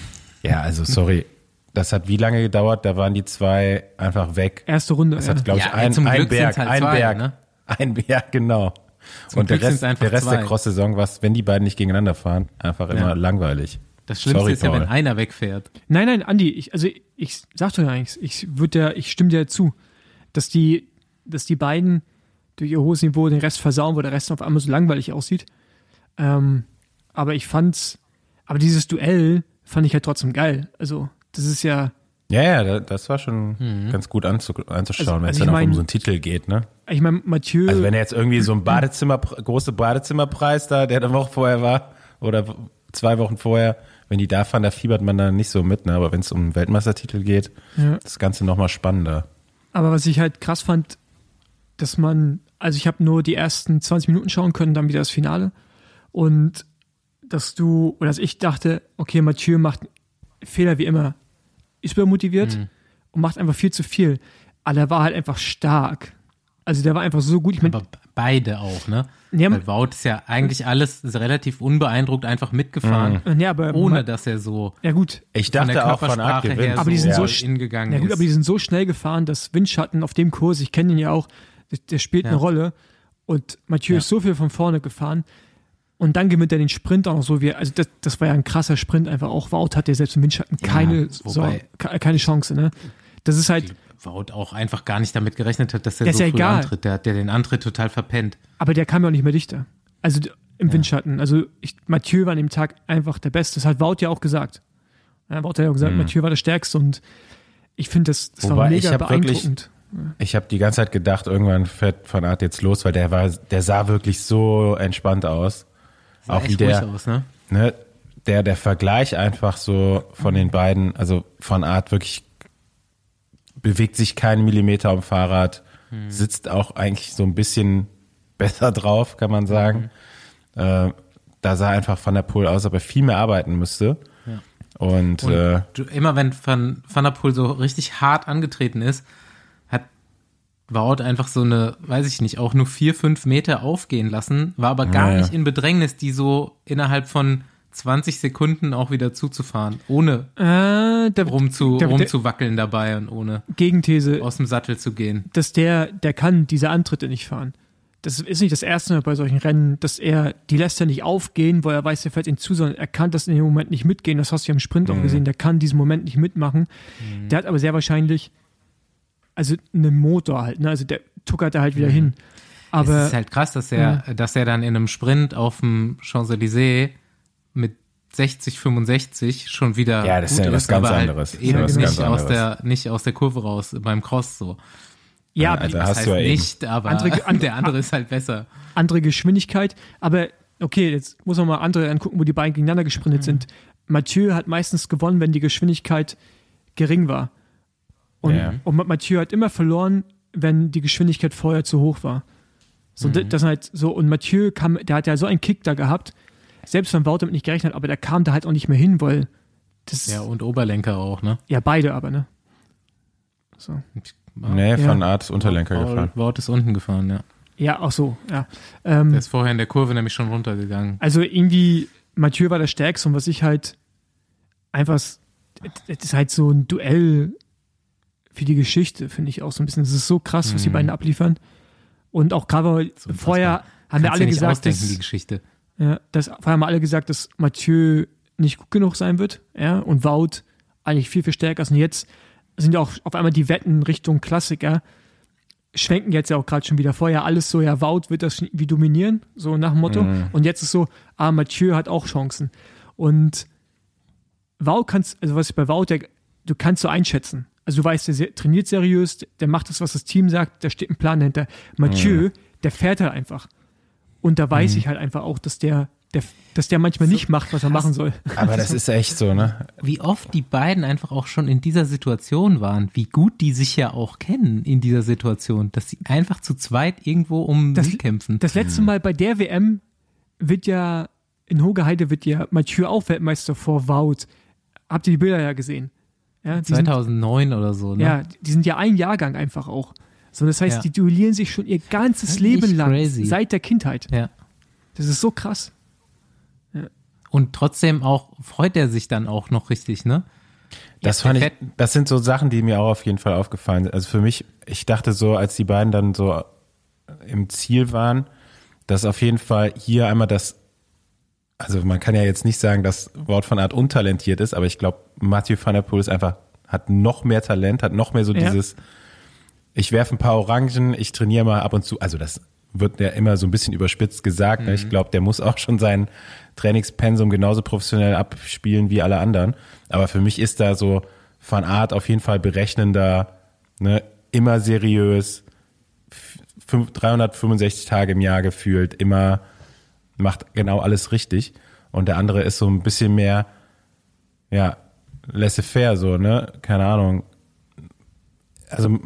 Ja, also sorry. Das hat wie lange gedauert? Da waren die zwei einfach weg. Erste Runde. Das ja. hat, glaube ich, Ja, ein, ein Berg, halt ein zwei, Berg. ne? Ein Berg, genau. Zum Und der Glück Rest, sind's einfach der Rest der Cross-Saison war, wenn die beiden nicht gegeneinander fahren, einfach immer Ja. langweilig. Das Schlimmste Sorry, ist ja, wenn Paul. einer wegfährt. Nein, nein, Andi, ich, also ich, ich sag doch ja nichts. Ich würde ja, ich stimme dir zu, dass die, dass die beiden durch ihr hohes Niveau den Rest versauen, wo der Rest auf einmal so langweilig aussieht. Ähm, aber ich fand's, aber dieses Duell fand ich halt trotzdem geil. Also, das ist ja, Ja, ja, da- das war schon ganz gut anzu, anzuschauen, Also- wenn es also dann auch um mein- so einen Titel geht, ne? Ich meine, Mathieu, Also wenn er jetzt irgendwie so ein Badezimmer, große Badezimmerpreis da, der eine Woche vorher war, oder zwei Wochen vorher, wenn die da fahren, da fiebert man dann nicht so mit, ne? Aber wenn es um Weltmeistertitel geht, Ja. das Ganze nochmal spannender. Aber was ich halt krass fand, dass man, also ich habe nur die ersten 20 Minuten schauen können, dann wieder das Finale. Und dass du, oder dass ich dachte, okay, Mathieu macht Fehler wie immer, ist übermotiviert und macht einfach viel zu viel. Aber er war halt einfach stark. Also der war einfach so gut. Ich meine, Aber beide auch, ne? Ja, Weil Wout ist ja eigentlich alles relativ unbeeindruckt einfach mitgefahren, ja, aber ohne dass er so ja gut, Ich von dachte auch von Art gewinnt. Aber die sind ja. so so in gegangen Ja gut, ist. aber die sind so schnell gefahren, dass Windschatten auf dem Kurs, ich kenne ihn ja auch, der, der spielt eine Ja. Rolle. Und Mathieu Ja. ist so viel von vorne gefahren. Und dann gewinnt er den Sprint auch noch so wie, also das, das war ja ein krasser Sprint einfach auch. Wout hat ja selbst im Windschatten keine, so, wobei- ke- keine Chance, ne? Das ist halt, Wout auch einfach gar nicht damit gerechnet hat, dass er Ja, ist so ja früh egal. antritt. Der hat ja den Antritt total verpennt. aber der kam ja auch nicht mehr dichter. Also im Windschatten. Also ich, Mathieu war an dem Tag einfach der Beste. Das hat Wout ja auch gesagt. Ja, Wout hat ja auch gesagt, Mathieu war der Stärkste und ich finde, das, das war Wobei, ich mega hab wirklich- beeindruckend. Ich habe die ganze Zeit gedacht, irgendwann fährt von Art jetzt los, weil der war, der sah wirklich so entspannt aus. Sah Auch wie echt der, ruhig aus, ne? ne, der, der Vergleich einfach so von den beiden, also von Art wirklich bewegt sich keinen Millimeter am Fahrrad, sitzt auch eigentlich so ein bisschen [laughs] besser drauf, kann man sagen. Äh, da sah einfach Van der Poel aus, als ob er viel mehr arbeiten müsste. Und, Und äh, du, immer wenn Van, Van der Poel so richtig hart angetreten ist, hat Wout einfach so eine, weiß ich nicht, auch nur vier, fünf Meter aufgehen lassen, war aber gar ja. nicht in Bedrängnis, die so innerhalb von 20 Sekunden auch wieder zuzufahren, ohne Äh, der, rumzu, der- der- rumzuwackeln dabei und ohne Gegenthese, aus dem Sattel zu gehen. dass der, der kann diese Antritte nicht fahren. Das ist nicht das erste Mal bei solchen Rennen, dass er, die lässt er nicht aufgehen, weil er weiß, er fällt ihm zu, sondern er kann das in dem Moment nicht mitgehen. Das hast du ja im Sprint auch gesehen. Der kann diesen Moment nicht mitmachen. Der hat aber sehr wahrscheinlich, also einen Motor halt, ne? Also der tuckert da halt wieder hin. Aber es ist halt krass, dass er, dass er dann in einem Sprint auf dem Champs-Élysées 60, 65 schon wieder Ja, das ist ja was ganz aber anderes. Halt Das ist eben was nicht ganz aus anderes. der, nicht aus der Kurve raus beim Cross so. ja, Also Das hast heißt du ja eben. nicht, aber Andere- [laughs] an- der andere ist halt besser. andere Geschwindigkeit. Aber okay, jetzt muss man mal andere angucken, wo die beiden gegeneinander gesprintet sind. Mathieu hat meistens gewonnen, wenn die Geschwindigkeit gering war. Und, Ja. und Mathieu hat immer verloren, wenn die Geschwindigkeit vorher zu hoch war. So, Mhm. das- das halt so, und Mathieu kam, der hat ja so einen Kick da gehabt, selbst wenn Wout damit nicht gerechnet hat, aber der kam da halt auch nicht mehr hin, weil das, Ja, ja, und Oberlenker auch, ne? beide aber, ne? So. nee, von Ja. Art ist Unterlenker gefahren. Wout ist unten gefahren, ja. Ja, auch so, ja. Ähm, Der ist vorher in der Kurve nämlich schon runtergegangen. Also irgendwie, Mathieu war der Stärkste und was ich halt einfach, es ist halt so ein Duell für die Geschichte, finde ich auch so ein bisschen. Es ist so krass, was die beiden abliefern. Und auch gerade unfassbar. vorher haben Kannst wir alle nicht gesagt, ausdenken, die dass, Geschichte. Ja, vorher haben alle gesagt, dass Mathieu nicht gut genug sein wird, ja, und Wout eigentlich viel, viel stärker ist. Und jetzt sind ja auch auf einmal die Wetten Richtung Klassiker, schwenken jetzt ja auch gerade schon wieder vorher alles so, ja, Wout wird das wie dominieren, so nach dem Motto. Und jetzt ist so, ah, Mathieu hat auch Chancen. Und Wout kannst, also was ich bei Wout, der, du kannst so einschätzen. Also du weißt, der trainiert seriös, der macht das, was das Team sagt, da steht ein Plan dahinter. Mathieu, der fährt halt einfach. Und da weiß ich halt einfach auch, dass der, der, dass der manchmal nicht macht, was er machen soll. [laughs] Aber das ist echt so, ne? Wie oft die beiden einfach auch schon in dieser Situation waren, wie gut die sich ja auch kennen in dieser Situation, dass sie einfach zu zweit irgendwo um Das- Sieg kämpfen. Das letzte Mal bei der WM wird ja, in Hogeheide wird ja Mathieu auch Weltmeister vor Wout. Habt ihr die Bilder ja gesehen? Ja, die sind, 2009 oder so, ne? ja, die sind ja ein Jahrgang einfach auch. So, das heißt, Ja. die duellieren sich schon ihr ganzes Leben lang, crazy. seit der Kindheit. ja. Das ist so krass. Und trotzdem auch freut er sich dann auch noch richtig, ne? Das Ja, fand ich, das sind so Sachen, die mir auch auf jeden Fall aufgefallen sind. Also für mich, ich dachte so, als die beiden dann so im Ziel waren, dass auf jeden Fall hier einmal das, also man kann ja jetzt nicht sagen, dass Wort von Art untalentiert ist, aber ich glaube, Mathieu van der Poel ist einfach, hat noch mehr Talent, hat noch mehr so Ja. dieses, ich werfe ein paar Orangen, ich trainiere mal ab und zu, also das wird ja immer so ein bisschen überspitzt gesagt. Ne? Ich glaube, der muss auch schon sein Trainingspensum genauso professionell abspielen wie alle anderen. Aber für mich ist da so Van Art auf jeden Fall berechnender, ne? immer seriös, f- fünf- 365 Tage im Jahr gefühlt, immer macht genau alles richtig. Und der andere ist so ein bisschen mehr, ja, laissez-faire, so, ne? Keine Ahnung. Also,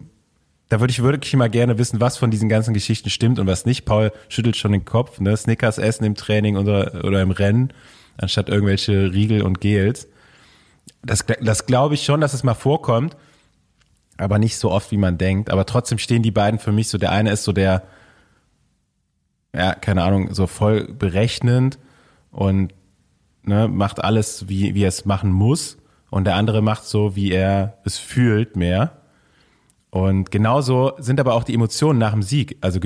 da würde ich wirklich mal gerne wissen, was von diesen ganzen Geschichten stimmt und was nicht. Paul schüttelt schon den Kopf, ne? Snickers essen im Training oder, oder im Rennen, anstatt irgendwelche Riegel und Gels. Das, das glaube ich schon, dass es mal vorkommt, aber nicht so oft, wie man denkt. Aber trotzdem stehen die beiden für mich so. Der eine ist so der, ja, keine Ahnung, so voll berechnend und ne, macht alles, wie, wie er es machen muss. Und der andere macht so, wie er es fühlt, mehr. Und genauso sind aber auch die Emotionen nach dem Sieg. Also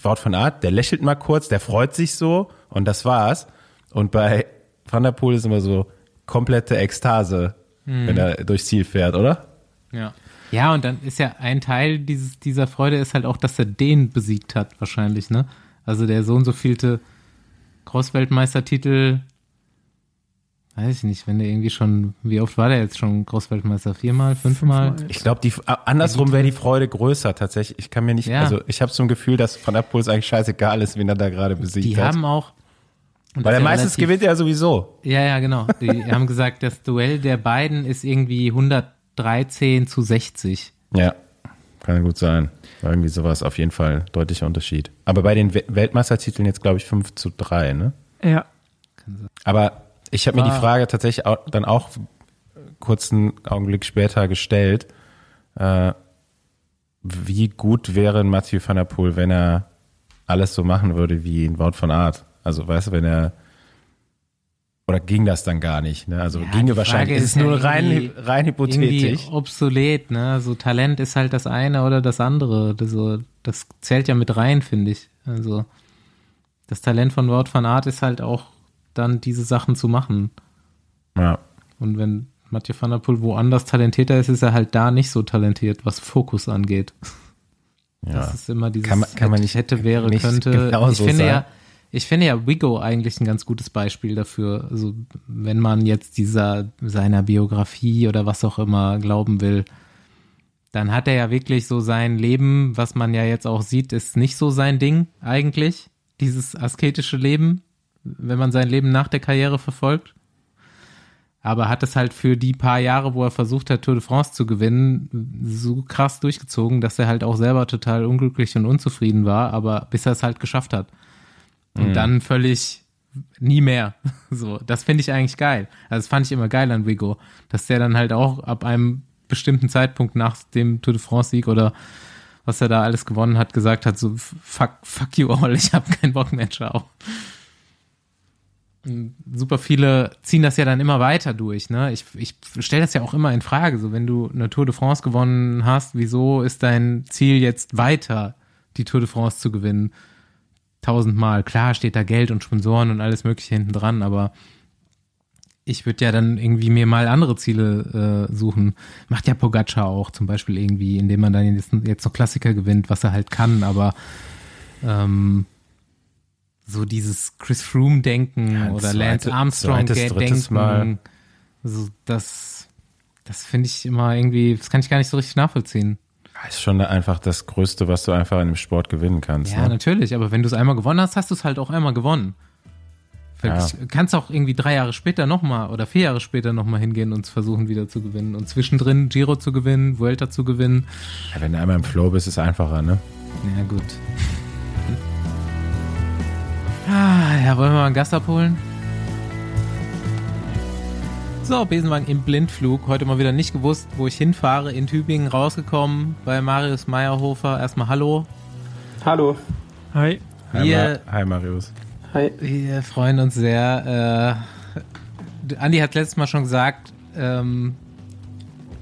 Wort von Art, der lächelt mal kurz, der freut sich so und das war's. Und bei Van der Poel ist immer so komplette Ekstase, wenn er durchs Ziel fährt, oder? Ja. Ja, und dann ist ja ein Teil dieses, dieser Freude ist halt auch, dass er den besiegt hat, wahrscheinlich, ne? Also der so und so vielte Cross-Weltmeistertitel, weiß ich nicht, wenn der irgendwie schon, wie oft war der jetzt schon Cross-Weltmeister? Viermal, fünfmal? Ich glaube, die a- andersrum wäre die Freude größer tatsächlich. Ich kann mir nicht, Ja. also ich habe so ein Gefühl, dass Van der Poel es eigentlich scheißegal ist, wen er da gerade besiegt Die hat. haben auch. und Weil er ja meistens relativ- gewinnt er sowieso. Ja, ja, genau. Die [laughs] haben gesagt, das Duell der beiden ist irgendwie 113 zu 60. Ja, kann gut sein. War irgendwie sowas auf jeden Fall deutlicher Unterschied. Aber bei den We- Weltmeistertiteln jetzt glaube ich 5 zu 3, ne? Ja. Aber ich habe mir die Frage tatsächlich auch, dann auch kurzen Augenblick später gestellt, äh, wie gut wäre ein Mathieu van der Poel, wenn er alles so machen würde wie ein Wout von Art? Also weißt du, wenn er oder ging das dann gar nicht? Ne? Also Ja, ginge die wahrscheinlich. Frage Es ist ist ja nur rein, rein hypothetisch. Obsolet, ne? So Talent ist halt das eine oder das andere. Das, so, das zählt ja mit rein, finde ich. Also das Talent von Wout van Art ist halt auch dann diese Sachen zu machen. Ja. Und wenn Mathieu van der Poel woanders talentierter ist, ist er halt da nicht so talentiert, was Fokus angeht. Ja. Das ist immer dieses Kann man- kann man nicht- hätte, wäre, nicht könnte. genau ich so finde ja, ich finde ja Wigo eigentlich ein ganz gutes Beispiel dafür. Also wenn man jetzt dieser seiner Biografie oder was auch immer glauben will, dann hat er ja wirklich so sein Leben, was man ja jetzt auch sieht, ist nicht so sein Ding eigentlich. Dieses asketische Leben, wenn man sein Leben nach der Karriere verfolgt. Aber hat es halt für die paar Jahre, wo er versucht hat, Tour de France zu gewinnen, so krass durchgezogen, dass er halt auch selber total unglücklich und unzufrieden war, aber bis er es halt geschafft hat. Und dann völlig nie mehr. [laughs] So, das finde ich eigentlich geil. Also das fand ich immer geil an Wigo, dass der dann halt auch ab einem bestimmten Zeitpunkt nach dem Tour de France Sieg oder was er da alles gewonnen hat, gesagt hat, so fuck, fuck you all, [laughs] ich habe keinen Bock mehr, ciao. Super viele ziehen das ja dann immer weiter durch, ne? Ich, ich stelle das ja auch immer in Frage, so wenn du eine Tour de France gewonnen hast, wieso ist dein Ziel jetzt weiter die Tour de France zu gewinnen. Tausendmal. Klar steht da Geld und Sponsoren und alles Mögliche hinten dran, aber ich würde ja dann irgendwie mir mal andere Ziele äh, suchen. Macht ja Pogacar auch zum Beispiel irgendwie, indem man dann jetzt, jetzt noch Klassiker gewinnt, was er halt kann, aber ähm, so dieses Chris Froome-Denken Ja, oder zweite- Lance. Armstrong-Denken, so das, das finde ich immer irgendwie, das kann ich gar nicht so richtig nachvollziehen. Das ist schon einfach das Größte, was du einfach in dem Sport gewinnen kannst. Ja, ne? natürlich, aber wenn du es einmal gewonnen hast, hast du es halt auch einmal gewonnen. Vielleicht kannst auch irgendwie drei Jahre später nochmal oder vier Jahre später nochmal hingehen und es versuchen wieder zu gewinnen und zwischendrin Giro zu gewinnen, Vuelta zu gewinnen. Ja, wenn du einmal im Flow bist, ist es einfacher, ne? Ja, gut. Ah, ja, wollen wir mal einen Gast abholen? So, Besenwagen im Blindflug. Heute mal wieder nicht gewusst, wo ich hinfahre. In Tübingen rausgekommen bei Marius Meyerhofer. Erstmal Hallo. Hallo. Hi. Hi, Wir- Ma- Hi Marius. Hi. Wir freuen uns sehr. Äh, Andi hat letztes Mal schon gesagt, ähm,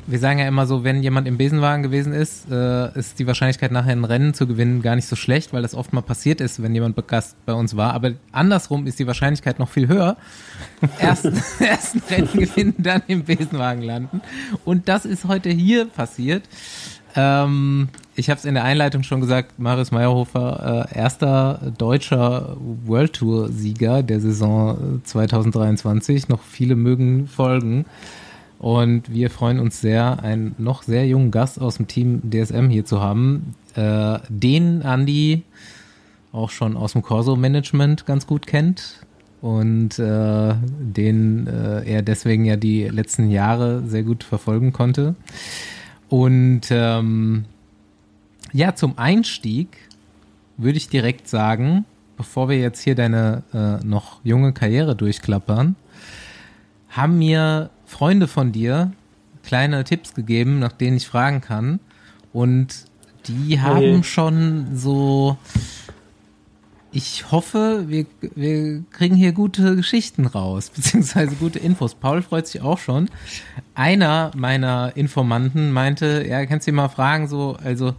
wir sagen ja immer so, wenn jemand im Besenwagen gewesen ist, äh, ist die Wahrscheinlichkeit nachher ein Rennen zu gewinnen gar nicht so schlecht, weil das oft mal passiert ist, wenn jemand Gast bei uns war. Aber andersrum ist die Wahrscheinlichkeit noch viel höher. [laughs] Erst, [laughs] erst ein Rennen gewinnen, dann im Besenwagen landen. Und das ist heute hier passiert. Ähm, ich habe es in der Einleitung schon gesagt, Marius Meyerhofer, äh, erster deutscher World Tour Sieger der Saison äh, 2023. Noch viele mögen folgen. Und wir freuen uns sehr, einen noch sehr jungen Gast aus dem Team DSM hier zu haben. Äh, den Andi auch schon aus dem Corso-Management ganz gut kennt. Und äh, den äh, er deswegen ja die letzten Jahre sehr gut verfolgen konnte. Und ähm, ja, zum Einstieg würde ich direkt sagen, bevor wir jetzt hier deine äh, noch junge Karriere durchklappern, haben mir Freunde von dir kleine Tipps gegeben, nach denen ich fragen kann. Und die haben Okay. schon so. Ich hoffe, wir, wir kriegen hier gute Geschichten raus, [laughs] beziehungsweise gute Infos. Paul freut sich auch schon. Einer meiner Informanten meinte, ja, kannst du mal fragen, so, also,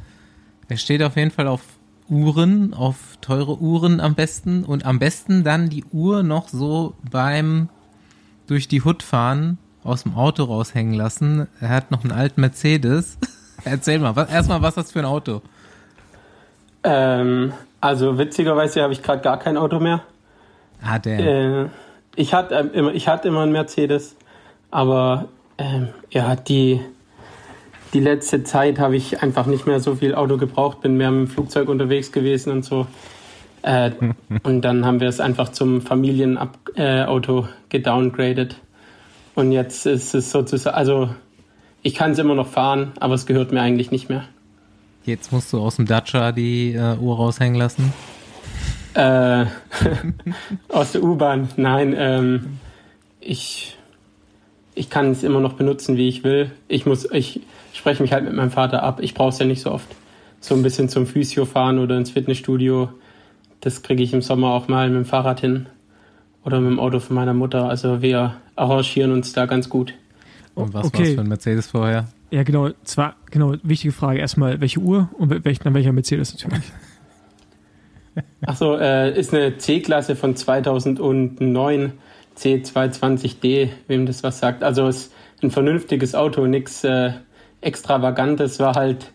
er steht auf jeden Fall auf Uhren, auf teure Uhren am besten und am besten dann die Uhr noch so beim durch die Hut fahren, aus dem Auto raushängen lassen. Er hat noch einen alten Mercedes. [laughs] Erzähl mal, was, erstmal, was ist das für ein Auto? Ähm, also witzigerweise habe ich gerade gar kein Auto mehr. Ah, der. Äh, ich hatte ähm, immer, ich hatte immer einen Mercedes, aber ähm, ja, die die letzte Zeit habe ich einfach nicht mehr so viel Auto gebraucht, bin mehr mit dem Flugzeug unterwegs gewesen und so. Äh, [laughs] und dann haben wir es einfach zum Familienauto äh, gedowngradet. Und jetzt ist es sozusagen, also ich kann es immer noch fahren, aber es gehört mir eigentlich nicht mehr. Jetzt musst du aus dem Dacia die äh, Uhr raushängen lassen. Äh, [laughs] aus der U-Bahn. Nein, ähm, ich, ich kann es immer noch benutzen, wie ich will. Ich muss, ich spreche mich halt mit meinem Vater ab. Ich brauche es ja nicht so oft. So ein bisschen zum Physio fahren oder ins Fitnessstudio. Das kriege ich im Sommer auch mal mit dem Fahrrad hin. Oder mit dem Auto von meiner Mutter. Also wir arrangieren uns da ganz gut. Und was Okay. war's für ein Mercedes vorher? Ja, genau. Zwar, genau, wichtige Frage. Erstmal, welche Uhr und wel- welch, dann welcher Mercedes natürlich. Achso, äh, ist eine C-Klasse von 2009, C220D, wem das was sagt. Also ist ein vernünftiges Auto, nichts äh, Extravagantes. War halt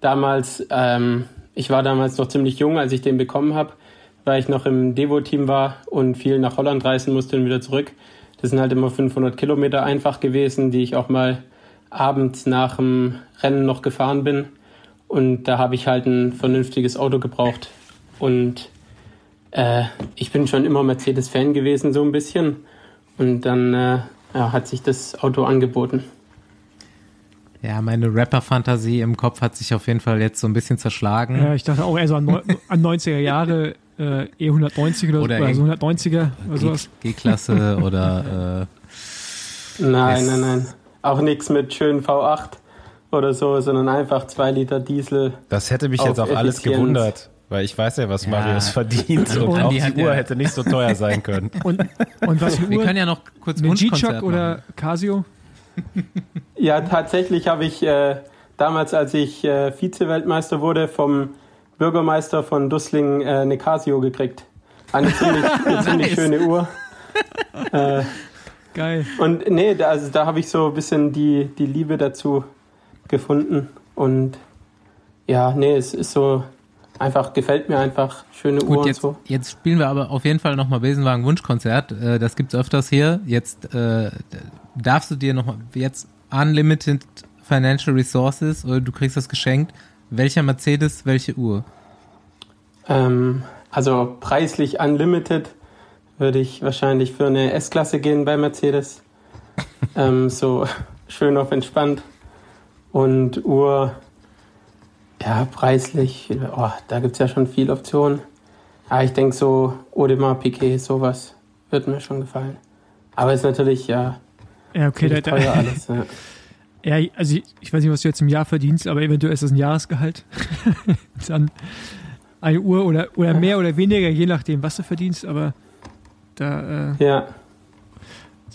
damals, ähm, ich war damals noch ziemlich jung, als ich den bekommen habe, weil ich noch im Devo-Team war und viel nach Holland reisen musste und wieder zurück. Das sind halt immer 500 Kilometer einfach gewesen, die ich auch mal abends nach dem Rennen noch gefahren bin. Und da habe ich halt ein vernünftiges Auto gebraucht. Und äh, ich bin schon immer Mercedes-Fan gewesen, so ein bisschen. Und dann äh, ja, hat sich das Auto angeboten. Ja, meine Rapper-Fantasie im Kopf hat sich auf jeden Fall jetzt so ein bisschen zerschlagen. Ja, ich dachte auch eher so an, an 90er Jahre, äh, E190 oder, Oder oder so irgend- 190er oder G- sowas. G-Klasse [laughs] oder äh, Nein, nein, nein. Auch nichts mit schönen V8 oder so, sondern einfach zwei Liter Diesel. Das hätte mich jetzt auch alles Effizienz. gewundert, weil ich weiß ja, was Ja. Marius verdient [laughs] und Und auch die die Uhr ja- hätte nicht so teuer sein können. [laughs] Und, und was für wir Uhr? können ja noch kurz Eine G-Shock oder Casio? Ja, tatsächlich habe ich äh, damals, als ich äh, Vize-Weltmeister wurde, vom Bürgermeister von Dusslingen äh, eine Casio gekriegt. Eine ziemlich, [laughs] eine ziemlich Nice. schöne Uhr. Äh, Geil. und nee, da, also da habe ich so ein bisschen die, die Liebe dazu gefunden. Und ja, nee, es ist so einfach, gefällt mir einfach. Schöne Uhr Gut, und jetzt, so. jetzt spielen wir aber auf jeden Fall nochmal Besenwagen Wunschkonzert. Äh, das gibt's öfters hier. Jetzt äh, darfst du dir nochmal, jetzt Unlimited Financial Resources oder du kriegst das geschenkt. Welcher Mercedes, welche Uhr? Ähm, also preislich unlimited würde ich wahrscheinlich für eine S-Klasse gehen bei Mercedes. [laughs] ähm, so schön auf entspannt. Und Uhr, ja, preislich, oh, da gibt es ja schon viele Optionen. Ja, ich denke so Audemars Piquet, sowas wird mir schon gefallen. Aber ist natürlich, ja, Ja, okay, da, teuer alles. [laughs] Ja. Ja, also ich, weiß nicht, was du jetzt im Jahr verdienst, aber eventuell ist das ein Jahresgehalt. [laughs] Dann eine Uhr oder, oder mehr oder weniger, je nachdem, was du verdienst, aber da, äh, ja.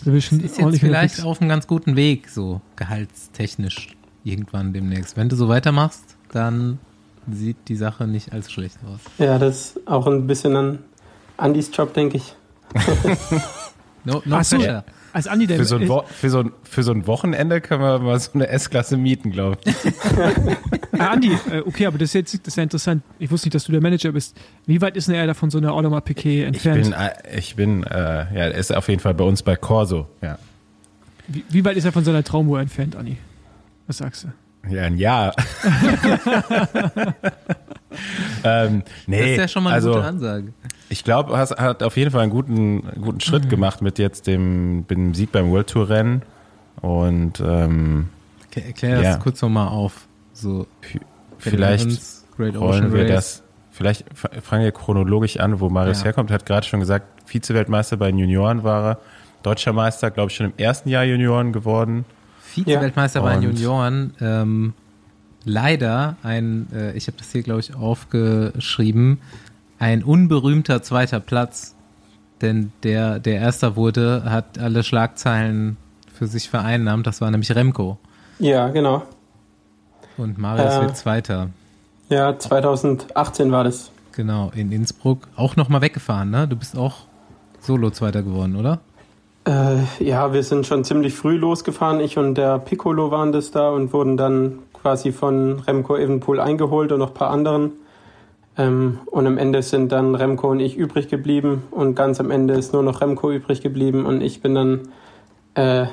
da will schon Ist jetzt vielleicht unterwegs. auf einem ganz guten Weg, so gehaltstechnisch irgendwann demnächst. Wenn du so weitermachst, dann sieht die Sache nicht allzu schlecht aus. ja, das ist auch ein bisschen an Andys Job, denke ich. [laughs] No, no Ach so, pressure. Als Andi, der Für so, ein Wo für, so ein, für so ein Wochenende können wir mal so eine S-Klasse mieten, glaube ich. [laughs] Ah, Andi, äh, okay, aber das ist jetzt das ist ja interessant. Ich wusste nicht, dass du der Manager bist. Wie weit ist denn er da von so einer Audemars Piquet Ich entfernt? bin, äh, ich bin, äh, ja, er ist auf jeden Fall bei uns bei Corso. Ja, wie, wie weit ist er von seiner Traumuhr entfernt, Andi? Was sagst du? ja ein Jahr. [laughs] [laughs] [laughs] ähm, nee, Das ist ja schon mal eine also, gute Ansage. Ich glaube, er hat auf jeden Fall einen guten, guten Schritt Mhm. gemacht mit jetzt dem, dem Sieg beim World Tour Rennen. Und ähm, Okay, erklär das Ja. kurz nochmal auf. So, vielleicht Evans, wollen wir Race. das, vielleicht fangen wir chronologisch an, wo Marius Ja. herkommt. Hat gerade schon gesagt, Vize-Weltmeister bei den Junioren war er. Deutscher Meister, glaube ich, schon im ersten Jahr Junioren geworden. Vize-Weltmeister bei den Junioren. Ähm, leider ein, äh, ich habe das hier, glaube ich, aufgeschrieben, ein unberühmter zweiter Platz. Denn der, der Erster wurde, hat alle Schlagzeilen für sich vereinnahmt. Das war nämlich Remco. Ja, genau. Und Marius Ja. wird Zweiter. Ja, 2018 war das. Genau, in Innsbruck. Auch nochmal weggefahren, ne? Du bist auch Solo-Zweiter geworden, oder? Äh, ja, wir sind schon ziemlich früh losgefahren. Ich und der Piccolo waren das da und wurden dann quasi von Remco Evenpool eingeholt und noch ein paar anderen. Ähm, und am Ende sind dann Remco und ich übrig geblieben und ganz am Ende ist nur noch Remco übrig geblieben und ich bin dann äh,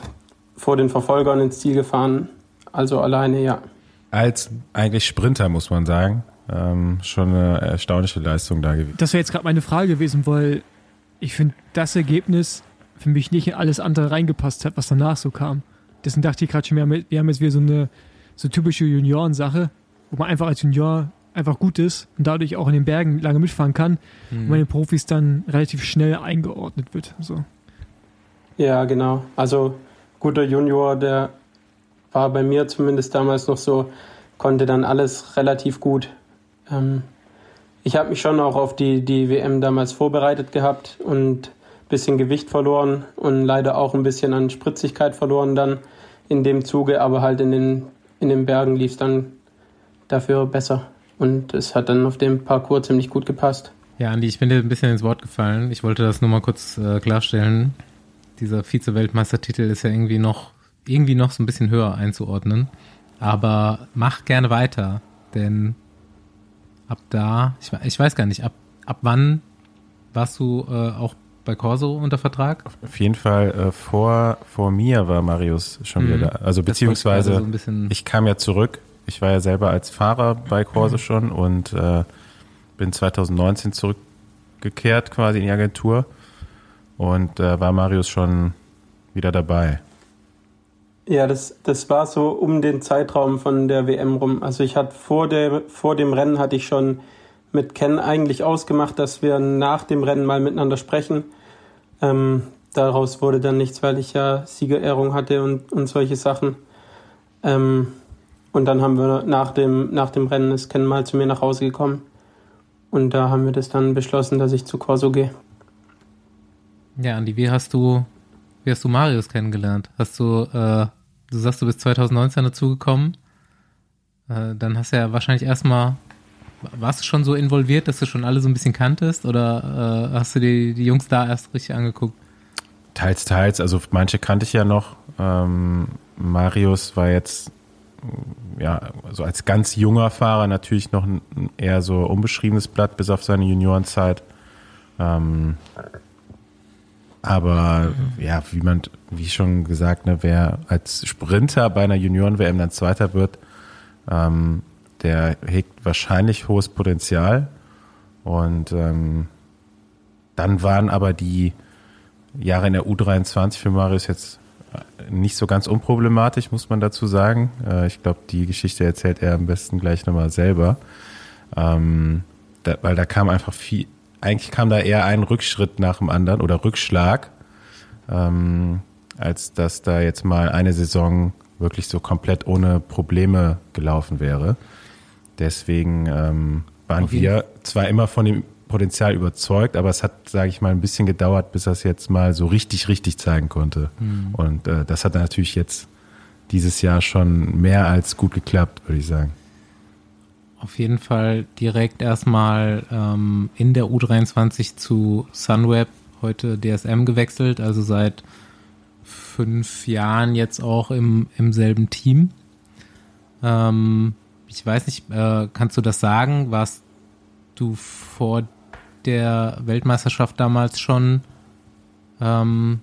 vor den Verfolgern ins Ziel gefahren. Also alleine, ja. Als eigentlich Sprinter, muss man sagen. Ähm, schon eine erstaunliche Leistung da gewesen. Das wäre jetzt gerade meine Frage gewesen, weil ich finde, das Ergebnis für mich nicht in alles andere reingepasst hat, was danach so kam. Deswegen dachte ich gerade schon, wir haben, wir haben jetzt wieder so eine so typische Juniorensache, wo man einfach als Junior einfach gut ist und dadurch auch in den Bergen lange mitfahren kann und bei den Profis dann relativ schnell eingeordnet wird. So. Ja, genau. Also guter Junior, der war bei mir zumindest damals noch so, konnte dann alles relativ gut. Ähm, ich habe mich schon auch auf die, die WM damals vorbereitet gehabt und ein bisschen Gewicht verloren und leider auch ein bisschen an Spritzigkeit verloren dann in dem Zuge, aber halt in den, in den Bergen lief es dann dafür besser. Und es hat dann auf dem Parcours ziemlich gut gepasst. Ja, Andi, ich bin dir ein bisschen ins Wort gefallen. Ich wollte das nur mal kurz äh, klarstellen. Dieser Vize-Weltmeistertitel ist ja irgendwie noch, irgendwie noch so ein bisschen höher einzuordnen. Aber mach gerne weiter, denn ab da, ich, ich weiß gar nicht, ab, ab wann warst du äh, auch bei Corso unter Vertrag? Auf jeden Fall äh, vor, vor mir war Marius schon wieder Mhm. da. Also beziehungsweise gerade so ein bisschen- ich kam ja zurück. Ich war ja selber als Fahrer bei Corso schon und äh, bin 2019 zurückgekehrt quasi in die Agentur und äh, war Marius schon wieder dabei. Ja, das, das war so um den Zeitraum von der WM rum. Also ich hatte vor, der, vor dem Rennen hatte ich schon mit Ken eigentlich ausgemacht, dass wir nach dem Rennen mal miteinander sprechen. Ähm, daraus wurde dann nichts, weil ich ja Siegerehrung hatte und, und solche Sachen. Ähm, und dann haben wir nach dem, nach dem Rennen ist Ken mal zu mir nach Hause gekommen. Und da haben wir das dann beschlossen, dass ich zu Corso gehe. Ja, Andi, wie hast du, wie hast du Marius kennengelernt? Hast du, äh, du sagst, du bist 2019 dazugekommen. Äh, dann hast du ja wahrscheinlich erstmal warst du schon so involviert, dass du schon alle so ein bisschen kanntest oder äh, hast du dir die Jungs da erst richtig angeguckt? Teils, teils. Also manche kannte ich ja noch. Ähm, Marius war jetzt ja, so als ganz junger Fahrer natürlich noch ein eher so unbeschriebenes Blatt bis auf seine Juniorenzeit. Ähm, aber ja, wie man, wie schon gesagt, ne, wer als Sprinter bei einer Junioren-WM dann Zweiter wird, ähm, der hegt wahrscheinlich hohes Potenzial. Und ähm, dann waren aber die Jahre in der U23 für Marius jetzt nicht so ganz unproblematisch, muss man dazu sagen. Äh, ich glaube, die Geschichte erzählt er am besten gleich nochmal selber. Ähm, da, weil da kam einfach viel, eigentlich kam da eher ein Rückschritt nach dem anderen oder Rückschlag, ähm, als dass da jetzt mal eine Saison wirklich so komplett ohne Probleme gelaufen wäre. Deswegen ähm, waren wir zwar immer von dem Potenzial überzeugt, aber es hat, sage ich mal, ein bisschen gedauert, bis er es jetzt mal so richtig, richtig zeigen konnte. Mhm. Und äh, das hat natürlich jetzt dieses Jahr schon mehr als gut geklappt, würde ich sagen. Auf jeden Fall direkt erstmal ähm, in der U23 zu Sunweb, heute DSM gewechselt, also seit fünf Jahren jetzt auch im, im selben Team. Ähm, ich weiß nicht, äh, kannst du das sagen? Warst du vor der Weltmeisterschaft damals schon ähm,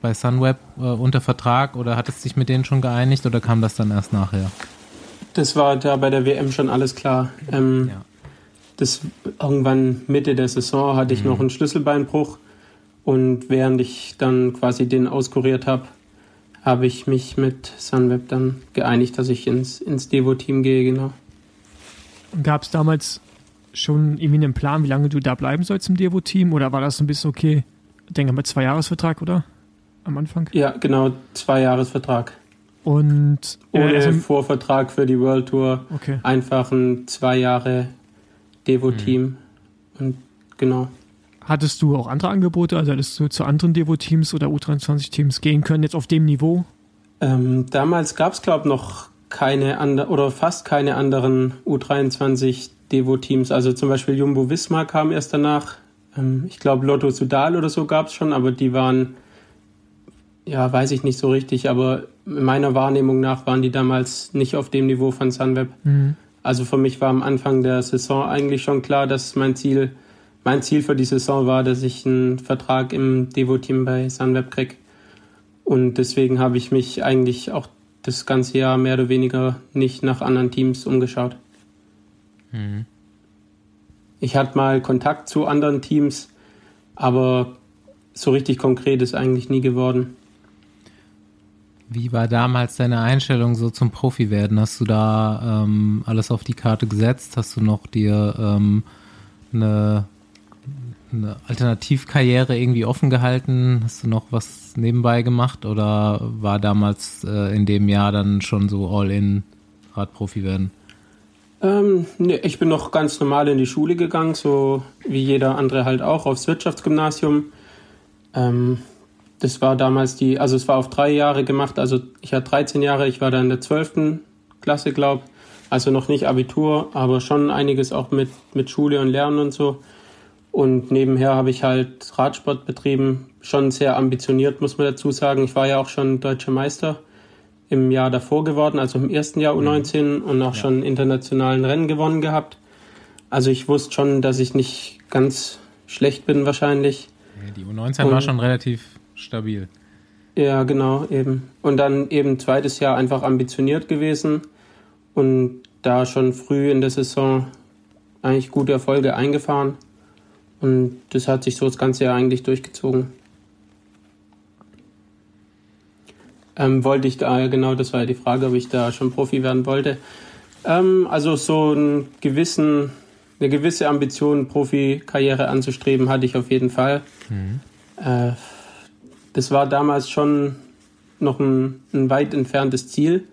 bei Sunweb äh, unter Vertrag oder hattest du dich mit denen schon geeinigt oder kam das dann erst nachher? Das war da bei der WM schon alles klar. Ähm, ja. Das irgendwann Mitte der Saison hatte ich mhm. noch einen Schlüsselbeinbruch und während ich dann quasi den auskuriert habe, habe ich mich mit Sunweb dann geeinigt, dass ich ins, ins Devo-Team gehe, genau. Gab es damals schon irgendwie einen Plan, wie lange du da bleiben sollst im Devo-Team? Oder war das ein bisschen okay? Ich denke mal, zwei Jahresvertrag, oder? Am Anfang? Ja, genau, zwei Jahresvertrag. Und ohne also, Vorvertrag für die World Tour. Okay. Einfach ein zwei Jahre Devo-Team. Mhm. Und genau. Hattest du auch andere Angebote? Also hättest du zu anderen Devo-Teams oder U23-Teams gehen können, jetzt auf dem Niveau? Ähm, damals gab es, glaube ich, noch keine andere oder fast keine anderen U23 Devo-Teams. Also zum Beispiel Jumbo Wismar kam erst danach. Ähm, ich glaube, Lotto Sudal oder so gab es schon, aber die waren, ja, weiß ich nicht so richtig, aber meiner Wahrnehmung nach waren die damals nicht auf dem Niveau von Sunweb. Mhm. Also für mich war am Anfang der Saison eigentlich schon klar, dass mein Ziel, mein Ziel für die Saison war, dass ich einen Vertrag im Devo-Team bei Sunweb kriege. Und deswegen habe ich mich eigentlich auch das ganze Jahr mehr oder weniger nicht nach anderen Teams umgeschaut. Mhm. Ich hatte mal Kontakt zu anderen Teams, aber so richtig konkret ist eigentlich nie geworden. Wie war damals deine Einstellung so zum Profi-Werden? Hast du da ähm, alles auf die Karte gesetzt? Hast du noch dir ähm, eine, eine Alternativkarriere irgendwie offen gehalten? Hast du noch was nebenbei gemacht oder war damals äh, in dem Jahr dann schon so all-in Radprofi werden? Ähm, nee, ich bin noch ganz normal in die Schule gegangen, so wie jeder andere halt auch, aufs Wirtschaftsgymnasium. Ähm, das war damals die, also es war auf drei Jahre gemacht, also ich hatte 13 Jahre, ich war da in der 12. Klasse, glaube Also noch nicht Abitur, aber schon einiges auch mit, mit Schule und Lernen und so. Und nebenher habe ich halt Radsport betrieben, schon sehr ambitioniert, muss man dazu sagen. Ich war ja auch schon deutscher Meister im Jahr davor geworden, also im ersten Jahr U19 mhm. und auch ja. schon internationalen Rennen gewonnen gehabt. Also ich wusste schon, dass ich nicht ganz schlecht bin wahrscheinlich. Die U19 und, war schon relativ stabil. Ja, genau, eben. Und dann eben zweites Jahr einfach ambitioniert gewesen und da schon früh in der Saison eigentlich gute Erfolge eingefahren. Und das hat sich so das ganze Jahr eigentlich durchgezogen. ähm, wollte ich da, genau, das war ja die Frage, ob ich da schon Profi werden wollte. Ähm, also so einen gewissen, eine gewisse Ambition, Profikarriere anzustreben, hatte ich auf jeden Fall. Mhm. Äh, das war damals schon noch ein, ein weit entferntes Ziel.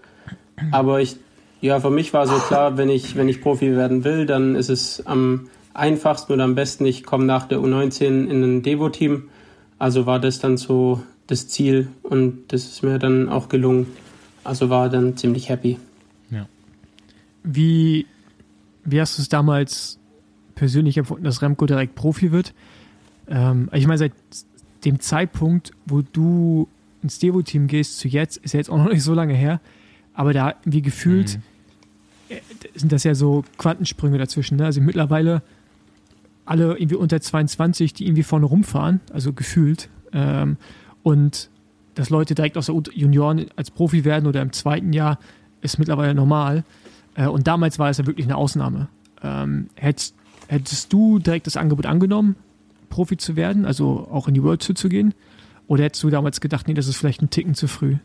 Aber ich, ja, für mich war so klar, wenn ich, wenn ich Profi werden will, dann ist es am einfachsten oder am besten, ich komme nach der U19 in ein Devo-Team. Also war das dann so das Ziel und das ist mir dann auch gelungen. Also war dann ziemlich happy. Ja. Wie wie hast du es damals persönlich empfunden, dass Remco direkt Profi wird? Ähm, ich meine, seit dem Zeitpunkt, wo du ins Devo-Team gehst, zu jetzt, ist ja jetzt auch noch nicht so lange her, aber da wie gefühlt Mhm. äh, sind das ja so Quantensprünge dazwischen. Ne? Also mittlerweile alle irgendwie unter 22, die irgendwie vorne rumfahren, also gefühlt. Ähm, und dass Leute direkt aus der Junioren als Profi werden oder im zweiten Jahr, ist mittlerweile normal. Äh, und damals war es ja wirklich eine Ausnahme. Ähm, hättest, hättest du direkt das Angebot angenommen, Profi zu werden, also auch in die World Tour zu gehen? Oder hättest du damals gedacht, nee, das ist vielleicht ein Ticken zu früh?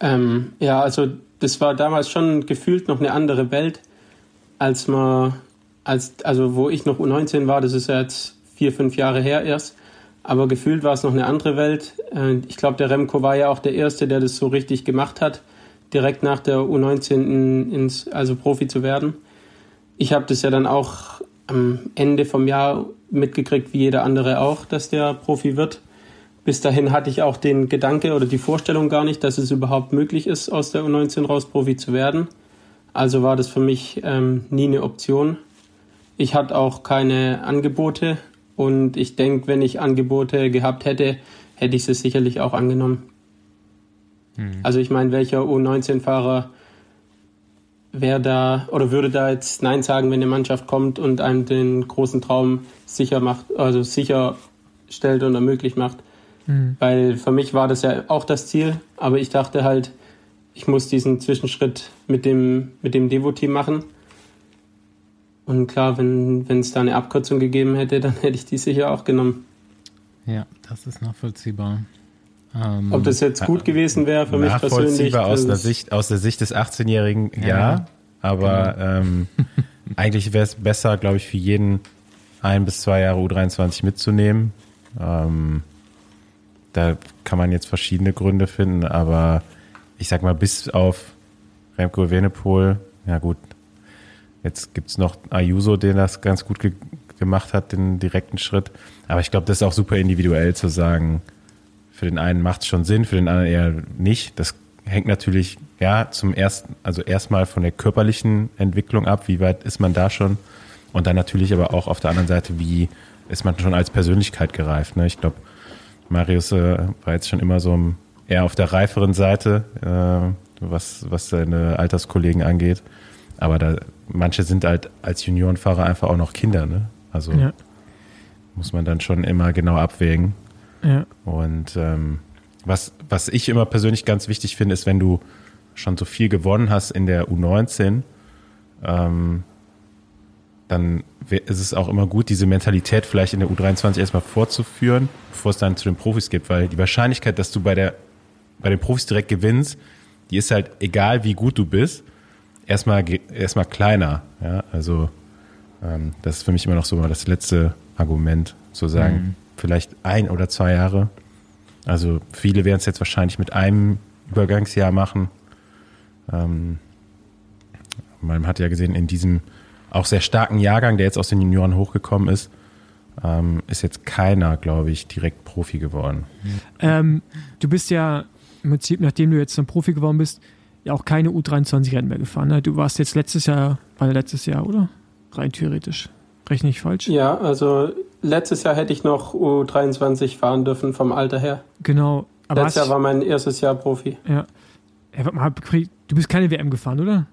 Ähm, ja, also das war damals schon gefühlt noch eine andere Welt, als man, als, also wo ich noch U19 war, das ist ja jetzt vier, fünf Jahre her erst, aber gefühlt war es noch eine andere Welt. Äh, Ich glaube, der Remco war ja auch der Erste, der das so richtig gemacht hat, direkt nach der U19 in, ins, also Profi zu werden. Ich habe das ja dann auch am Ende vom Jahr mitgekriegt, wie jeder andere auch, dass der Profi wird. Bis dahin hatte ich auch den Gedanke oder die Vorstellung gar nicht, dass es überhaupt möglich ist, aus der U19 raus Profi zu werden. Also war das für mich ähm, nie eine Option. Ich hatte auch keine Angebote und ich denke, wenn ich Angebote gehabt hätte, hätte ich sie sicherlich auch angenommen. Also ich meine, welcher U19-Fahrer wäre da oder würde da jetzt Nein sagen, wenn eine Mannschaft kommt und einem den großen Traum sicher macht, also sicher stellt und ermöglicht macht. Weil für mich war das ja auch das Ziel, aber ich dachte halt, ich muss diesen Zwischenschritt mit dem, mit dem Devo-Team machen. Und klar, wenn wenn es da eine Abkürzung gegeben hätte, [laughs] dann hätte ich die sicher auch genommen. Ja, das ist nachvollziehbar. Ähm, Ob das jetzt gut gewesen wäre für mich persönlich. Nachvollziehbar aus der, Sicht, aus der Sicht des 18-Jährigen, ja. Ja. aber ähm, [laughs] eigentlich wäre es besser, glaube ich, für jeden ein bis zwei Jahre U23 mitzunehmen. Ähm, da kann man jetzt verschiedene Gründe finden, aber ich sag mal, bis auf Remco Evenepoel, ja gut, jetzt gibt's noch Ayuso, den das ganz gut ge gemacht hat, den direkten Schritt. Aber ich glaube, das ist auch super individuell zu sagen, für den einen macht es schon Sinn, für den anderen eher nicht. Das hängt natürlich, ja, zum ersten, also erstmal von der körperlichen Entwicklung ab, wie weit ist man da schon? Und dann natürlich aber auch auf der anderen Seite, wie ist man schon als Persönlichkeit gereift. Ne? Ich glaube, Marius äh, war jetzt schon immer so eher auf der reiferen Seite, äh, was, was seine Alterskollegen angeht. Aber da, manche sind halt als Juniorenfahrer einfach auch noch Kinder, ne? Also Ja, muss man dann schon immer genau abwägen. ja. Und ähm, was, was ich immer persönlich ganz wichtig finde, ist, wenn du schon so viel gewonnen hast in der U19, ähm, dann ist es auch immer gut, diese Mentalität vielleicht in der U23 erstmal vorzuführen, bevor es dann zu den Profis geht, weil die Wahrscheinlichkeit, dass du bei der bei den Profis direkt gewinnst, die ist halt egal, wie gut du bist, erstmal erstmal kleiner. Ja, also ähm, das ist für mich immer noch so mal das letzte Argument, zu sagen, vielleicht ein oder zwei Jahre. Also viele werden es jetzt wahrscheinlich mit einem Übergangsjahr machen. Ähm, man hat ja gesehen, in diesem auch sehr starken Jahrgang, der jetzt aus den Junioren hochgekommen ist, ähm, ist jetzt keiner, glaube ich, direkt Profi geworden. Ähm, du bist ja im Prinzip, nachdem du jetzt ein Profi geworden bist, ja auch keine U23-Rennen mehr gefahren. Ne? Du warst jetzt letztes Jahr, war letztes Jahr, oder? Rein theoretisch. Rechne ich falsch? Ja, also letztes Jahr hätte ich noch U23 fahren dürfen vom Alter her. Genau. Aber Letztes Jahr war mein erstes Jahr Profi. ja. Ja, mal, du bist keine WM gefahren, oder?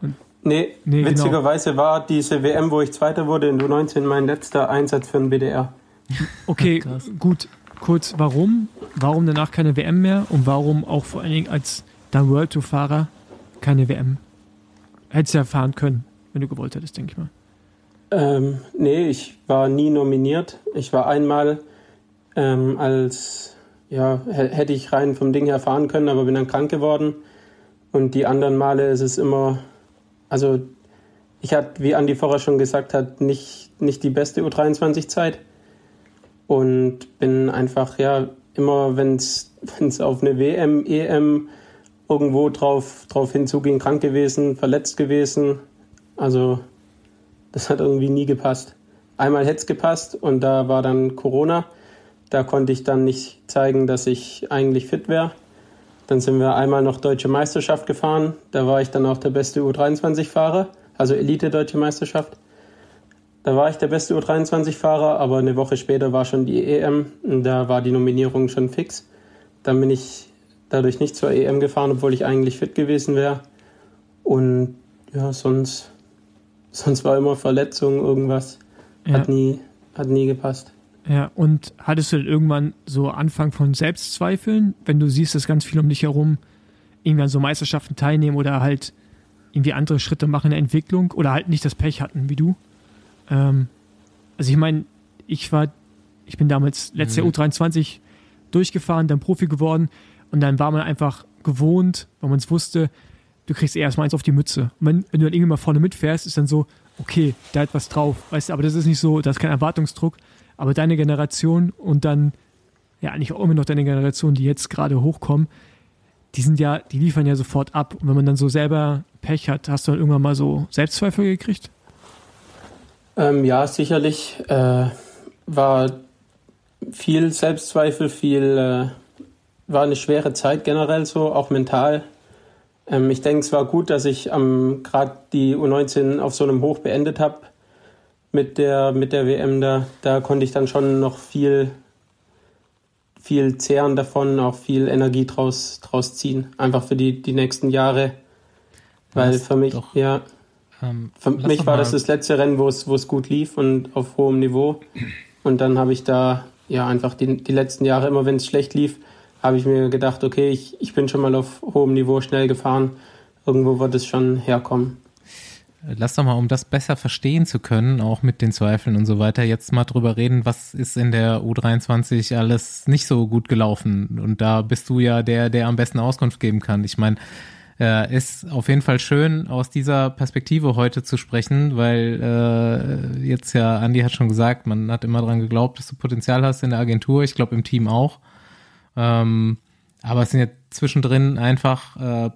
Nee, Nee, genau. witzigerweise war diese WM, wo ich Zweiter wurde in U19, mein letzter Einsatz für den BDR. Okay, gut. Kurz, warum? Warum danach keine WM mehr? Und warum auch vor allen Dingen als dann World Tour Fahrer keine WM? Hättest ja fahren können, wenn du gewollt hättest, denke ich mal. Ähm, nee, ich war nie nominiert. Ich war einmal ähm, als, ja, hätte ich rein vom Ding her fahren können, aber bin dann krank geworden. Und die anderen Male ist es immer, also ich hatte, wie Andi vorher schon gesagt hat, nicht, nicht die beste U23-Zeit. Und bin einfach, ja, immer, wenn es [laughs] auf eine WM, EM irgendwo drauf, drauf hinzuging, krank gewesen, verletzt gewesen. Also das hat irgendwie nie gepasst. Einmal hätte es gepasst und da war dann Corona. Da konnte ich dann nicht zeigen, dass ich eigentlich fit wäre. Dann sind wir einmal noch Deutsche Meisterschaft gefahren. Da war ich dann auch der beste U23-Fahrer. also Elite Deutsche Meisterschaft. Da war ich der beste U23-Fahrer, aber eine Woche später war schon die EM und da war die Nominierung schon fix. Dann bin ich dadurch nicht zur EM gefahren, obwohl ich eigentlich fit gewesen wäre. Und ja, sonst, [laughs] sonst war immer Verletzung, irgendwas. Ja. Hat, nie, hat nie gepasst. Ja, und hattest du denn irgendwann so Anfang von Selbstzweifeln, wenn du siehst, dass ganz viel um dich herum irgendwie an so Meisterschaften teilnehmen oder halt irgendwie andere Schritte machen in der Entwicklung oder halt nicht das Pech hatten wie du? Ähm, also ich meine, ich war, ich bin damals letztes Jahr U23 durchgefahren, dann Profi geworden und dann war man einfach gewohnt, weil man es wusste, du kriegst erstmal eins auf die Mütze. Und wenn, wenn du dann irgendwie mal vorne mitfährst, ist dann so, okay, da hat was drauf. Weißt du, aber das ist nicht so, da ist kein Erwartungsdruck. Aber deine Generation und dann, ja, eigentlich auch immer noch deine Generation, die jetzt gerade hochkommen, die sind ja, die liefern ja sofort ab. Und wenn man dann so selber Pech hat, hast du dann irgendwann mal so Selbstzweifel gekriegt? Ähm, ja, sicherlich. Äh, war viel Selbstzweifel, viel, äh, war eine schwere Zeit generell so, auch mental. Ähm, ich denke, es war gut, dass ich ähm, gerade die U19 auf so einem Hoch beendet habe mit der, mit der WM da. Da konnte ich dann schon noch viel, viel zehren davon, auch viel Energie draus, draus ziehen. Einfach für die, die nächsten Jahre. Weil Das für mich, doch- ja, Ähm, für lass mich war das das letzte Rennen, wo es, wo es gut lief und auf hohem Niveau. Und dann habe ich da ja einfach die, die letzten Jahre, immer wenn es schlecht lief, habe ich mir gedacht, okay, ich, ich bin schon mal auf hohem Niveau schnell gefahren. Irgendwo wird es schon herkommen. Lass doch mal, um das besser verstehen zu können, auch mit den Zweifeln und so weiter, jetzt mal drüber reden, was ist in der U23 alles nicht so gut gelaufen. Und da bist du ja der, der am besten Auskunft geben kann. Ich meine, äh, ist auf jeden Fall schön, aus dieser Perspektive heute zu sprechen, weil äh, jetzt ja, Andi hat schon gesagt, man hat immer dran geglaubt, dass du Potenzial hast in der Agentur, ich glaube im Team auch. Ähm, aber es sind ja zwischendrin einfach äh,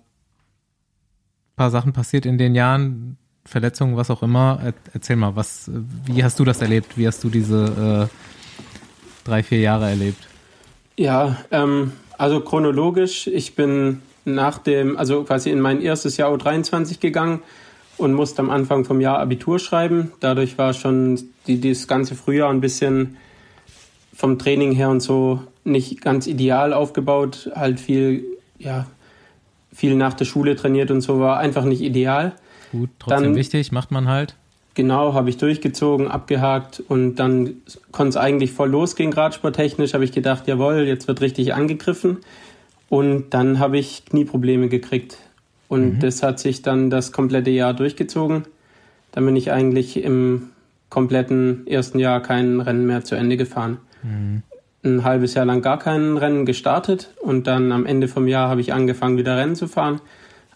paar Sachen passiert in den Jahren, Verletzungen, was auch immer. Er, erzähl mal, was, wie hast du das erlebt? Wie hast du diese äh, drei, vier Jahre erlebt? Ja, ähm, also chronologisch, ich bin nach dem, also quasi in mein erstes Jahr U23 gegangen und musste am Anfang vom Jahr Abitur schreiben. Dadurch war schon die, das ganze Frühjahr ein bisschen vom Training her und so nicht ganz ideal aufgebaut. Halt viel, ja, viel nach der Schule trainiert und so war einfach nicht ideal. Gut, trotzdem Dann- wichtig, macht man halt. Genau, habe ich durchgezogen, abgehakt und dann konnte es eigentlich voll losgehen, radsporttechnisch. Habe ich gedacht, jawohl, jetzt wird richtig angegriffen. Und dann habe ich Knieprobleme gekriegt. Und das hat sich dann das komplette Jahr durchgezogen. Dann bin ich eigentlich im kompletten ersten Jahr kein Rennen mehr zu Ende gefahren. Ein halbes Jahr lang gar kein Rennen gestartet und dann am Ende vom Jahr habe ich angefangen, wieder Rennen zu fahren.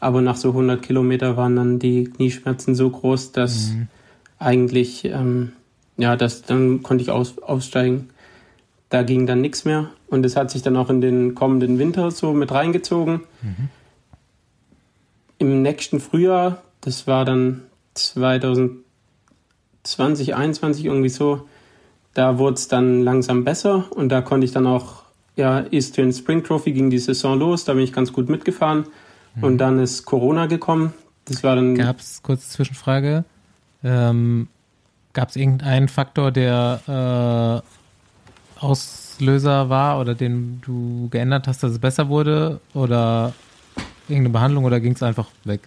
Aber nach so 100 Kilometer waren dann die Knieschmerzen so groß, dass eigentlich, ähm, ja, das, dann konnte ich aus, aussteigen. Da ging dann nichts mehr und es hat sich dann auch in den kommenden Winter so mit reingezogen. Im nächsten Frühjahr, das war dann 2020, 2021 irgendwie so, da wurde es dann langsam besser und da konnte ich dann auch, ja, Eastern Spring Trophy ging die Saison los, da bin ich ganz gut mitgefahren und dann ist Corona gekommen. Das war dann Gab es, kurze Zwischenfrage, ähm, gab es irgendeinen Faktor, der äh, Auslöser war oder den du geändert hast, dass es besser wurde? Oder irgendeine Behandlung oder ging es einfach weg?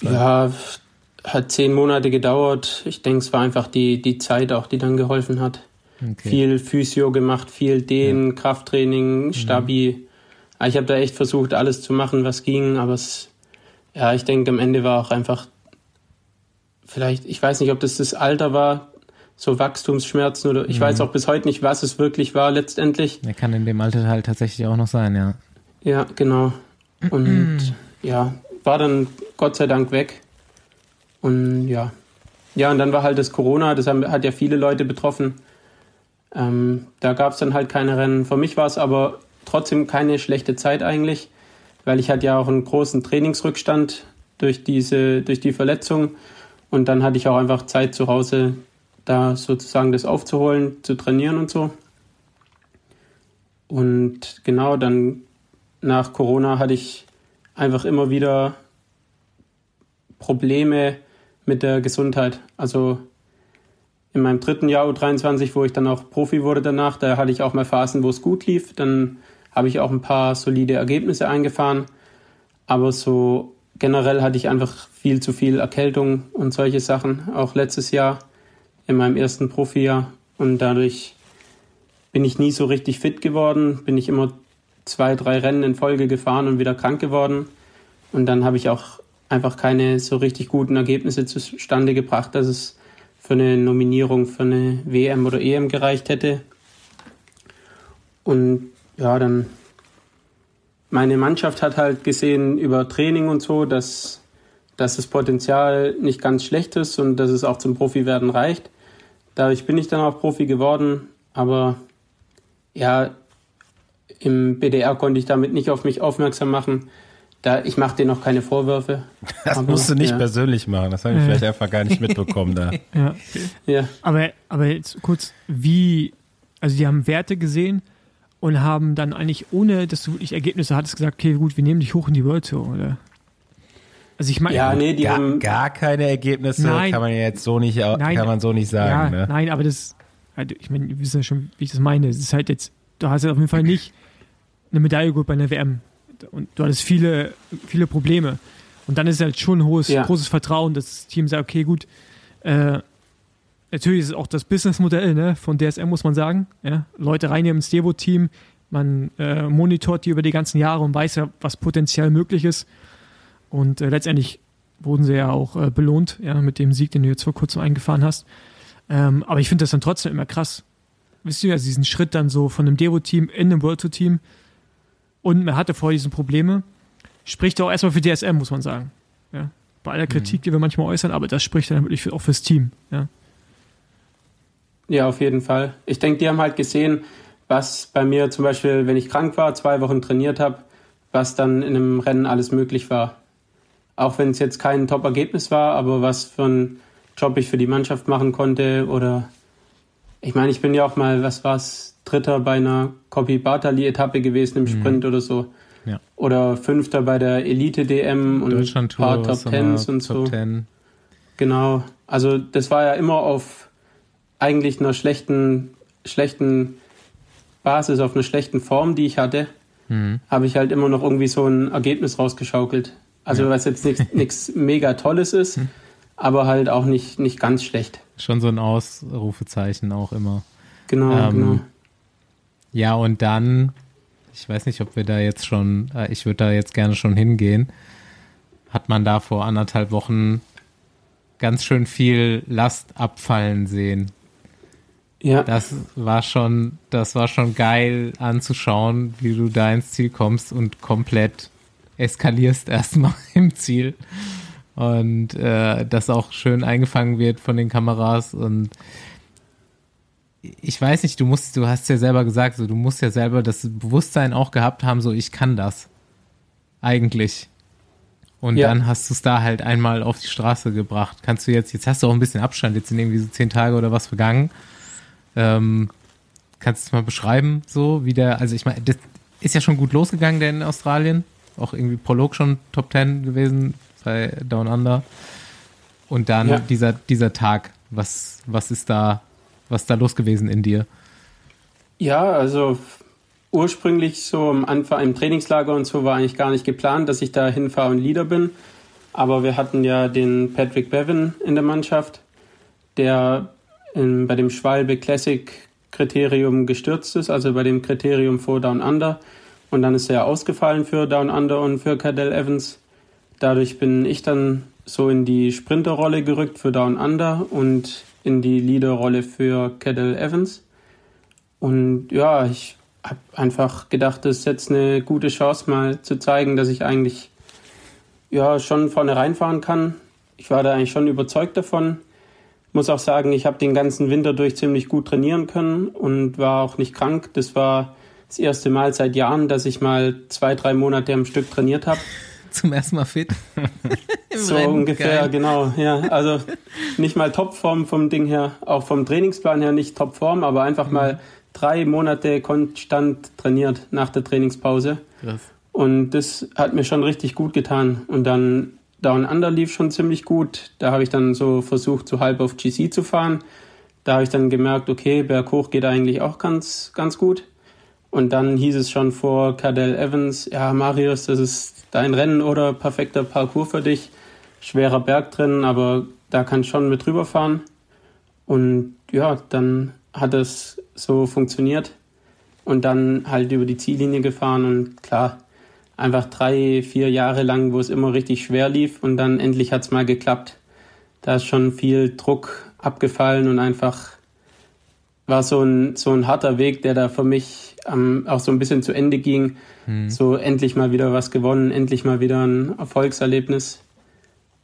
Ja, hat zehn Monate gedauert. Ich denke, es war einfach die, die Zeit auch, die dann geholfen hat. Okay. Viel Physio gemacht, viel Dehnen, Krafttraining, Stabi. Ah, Ich habe da echt versucht, alles zu machen, was ging, aber es, ja, ich denke, am Ende war auch einfach, vielleicht, ich weiß nicht, ob das das Alter war, so Wachstumsschmerzen oder ich weiß auch bis heute nicht, was es wirklich war letztendlich. Der kann in dem Alter halt tatsächlich auch noch sein, ja. Ja, genau. Und [clears throat] ja, war dann Gott sei Dank weg. Und ja. Ja, und dann war halt das Corona, das hat ja viele Leute betroffen. Ähm, da gab es dann halt keine Rennen. Für mich war es aber trotzdem keine schlechte Zeit eigentlich, weil ich hatte ja auch einen großen Trainingsrückstand durch diese, durch die Verletzung. Und dann hatte ich auch einfach Zeit zu Hause, da sozusagen das aufzuholen, zu trainieren und so. Und genau, dann nach Corona hatte ich einfach immer wieder Probleme mit der Gesundheit. Also in meinem dritten Jahr U23, wo ich dann auch Profi wurde danach, da hatte ich auch mal Phasen, wo es gut lief. Dann habe ich auch ein paar solide Ergebnisse eingefahren. Aber so generell hatte ich einfach viel zu viel Erkältung und solche Sachen, auch letztes Jahr in meinem ersten Profijahr. Und dadurch bin ich nie so richtig fit geworden, bin ich immer zwei, drei Rennen in Folge gefahren und wieder krank geworden. Und dann habe ich auch einfach keine so richtig guten Ergebnisse zustande gebracht, dass es für eine Nominierung für eine WM oder EM gereicht hätte. Und ja, dann meine Mannschaft hat halt gesehen über Training und so, dass, dass das Potenzial nicht ganz schlecht ist und dass es auch zum Profi-Werden reicht. Dadurch bin ich dann auch Profi geworden, aber ja, im BDR konnte ich damit nicht auf mich aufmerksam machen. Da, ich mache dir noch keine Vorwürfe. Das aber, musst du nicht ja. persönlich machen. Das habe ich Ja. vielleicht einfach gar nicht mitbekommen da. [laughs] Ja. Ja. Aber, aber jetzt kurz, wie, also die haben Werte gesehen und haben dann eigentlich, ohne dass du wirklich Ergebnisse hattest, gesagt, okay, gut, wir nehmen dich hoch in die World Tour, oder? Also ich meine, ja, nee, die Gar, haben. gar keine Ergebnisse Nein. kann man ja jetzt so nicht, Nein. kann man so nicht sagen. ja, ne? nein, aber das, halt, ich meine, wir wissen ja schon, wie ich das meine. Es ist halt jetzt, du hast ja auf jeden Fall nicht eine Medaille geholt bei einer WM. Und du hattest viele, viele Probleme. Und dann ist halt schon ein hohes, Ja. großes Vertrauen, dass das Team sagt, okay, gut, äh, natürlich ist es auch das Businessmodell ne, von DSM, muss man sagen. Ja? Leute reinnehmen ins Devo-Team, man äh, monitort die über die ganzen Jahre und weiß ja, was potenziell möglich ist. Und äh, letztendlich wurden sie ja auch äh, belohnt, ja, mit dem Sieg, den du jetzt vor kurzem eingefahren hast. Ähm, aber ich finde das dann trotzdem immer krass. Wisst ihr, also diesen Schritt dann so von einem Devo-Team in einem World Tour-Team und man hatte vorher diese Probleme, spricht auch erstmal für DSM, muss man sagen. Ja? Bei aller Kritik, die wir manchmal äußern, aber das spricht dann wirklich auch fürs Team. Ja? Ja, auf jeden Fall. Ich denke, die haben halt gesehen, was bei mir zum Beispiel, wenn ich krank war, zwei Wochen trainiert habe, was dann in einem Rennen alles möglich war. Auch wenn es jetzt kein Top-Ergebnis war, aber was für einen Job ich für die Mannschaft machen konnte oder ich meine, ich bin ja auch mal, was war's, Dritter bei einer Copy Bartali-Etappe gewesen im Sprint oder so. Ja. Oder Fünfter bei der Elite-DM und ein paar Top? Tens und Top so. 10. Genau. Also das war ja immer auf eigentlich einer schlechten, schlechten Basis, auf einer schlechten Form, die ich hatte, Mhm. habe ich halt immer noch irgendwie so ein Ergebnis rausgeschaukelt. Also was jetzt [laughs] nichts- mega Tolles ist, aber halt auch nicht, nicht ganz schlecht. Schon so ein Ausrufezeichen auch immer. Genau, Ähm, genau. Ja, und dann, ich weiß nicht, ob wir da jetzt schon, äh, ich würde da jetzt gerne schon hingehen, hat man da vor anderthalb Wochen ganz schön viel Last abfallen sehen. Ja, Das war schon, das war schon geil anzuschauen, wie du da ins Ziel kommst und komplett eskalierst [laughs] erstmal im Ziel. Und äh, das auch schön eingefangen wird von den Kameras und ich weiß nicht, du musst, du hast ja selber gesagt, so du musst ja selber das Bewusstsein auch gehabt haben, so ich kann das. Eigentlich. Und Ja. dann hast du es da halt einmal auf die Straße gebracht. Kannst du jetzt, jetzt hast du auch ein bisschen Abstand, jetzt sind irgendwie so zehn Tage oder was vergangen. Ähm, kannst du es mal beschreiben, so wie der, also ich meine, das ist ja schon gut losgegangen, der in Australien. Auch irgendwie Prolog schon Top 10 gewesen bei Down Under. Und dann Ja. dieser, dieser Tag, was, was ist da, was ist da los gewesen in dir? Ja, also ursprünglich so am Anfang im Trainingslager und so war eigentlich gar nicht geplant, dass ich da hinfahre und Leader bin. Aber wir hatten ja den Patrick Bevan in der Mannschaft, der in, bei dem Schwalbe Classic Kriterium gestürzt ist, also bei dem Kriterium vor Down Under. Und dann ist er ausgefallen für Down Under und für Cadell Evans. Dadurch bin ich dann so in die Sprinterrolle gerückt für Down Under und in die Leaderrolle für Cadell Evans. Und ja, ich habe einfach gedacht, das ist jetzt eine gute Chance, mal zu zeigen, dass ich eigentlich ja schon vorne reinfahren kann. Ich war da eigentlich schon überzeugt davon. Muss auch sagen, ich habe den ganzen Winter durch ziemlich gut trainieren können und war auch nicht krank. Das war das erste Mal seit Jahren, dass ich mal zwei, drei Monate am Stück trainiert habe. Zum ersten Mal fit. [laughs] So Rennen, ungefähr, geil. genau. Ja, also [laughs] nicht mal Topform vom Ding her, auch vom Trainingsplan her nicht Topform, aber einfach mal drei Monate konstant trainiert nach der Trainingspause. Krass. Und das hat mir schon richtig gut getan. Und dann Down Under lief schon ziemlich gut. Da habe ich dann so versucht, so halb auf GC zu fahren. Da habe ich dann gemerkt, okay, berghoch geht eigentlich auch ganz, ganz gut. Und dann hieß es schon vor Cardell Evans, ja, Marius, das ist dein Rennen oder perfekter Parcours für dich. Schwerer Berg drin, aber da kannst schon mit rüberfahren. Und ja, dann hat es so funktioniert. Und dann halt über die Ziellinie gefahren und klar, einfach drei, vier Jahre lang, wo es immer richtig schwer lief und dann endlich hat es mal geklappt. Da ist schon viel Druck abgefallen und einfach war so ein, so ein harter Weg, der da für mich ähm, auch so ein bisschen zu Ende ging. Mhm. So endlich mal wieder was gewonnen, endlich mal wieder ein Erfolgserlebnis.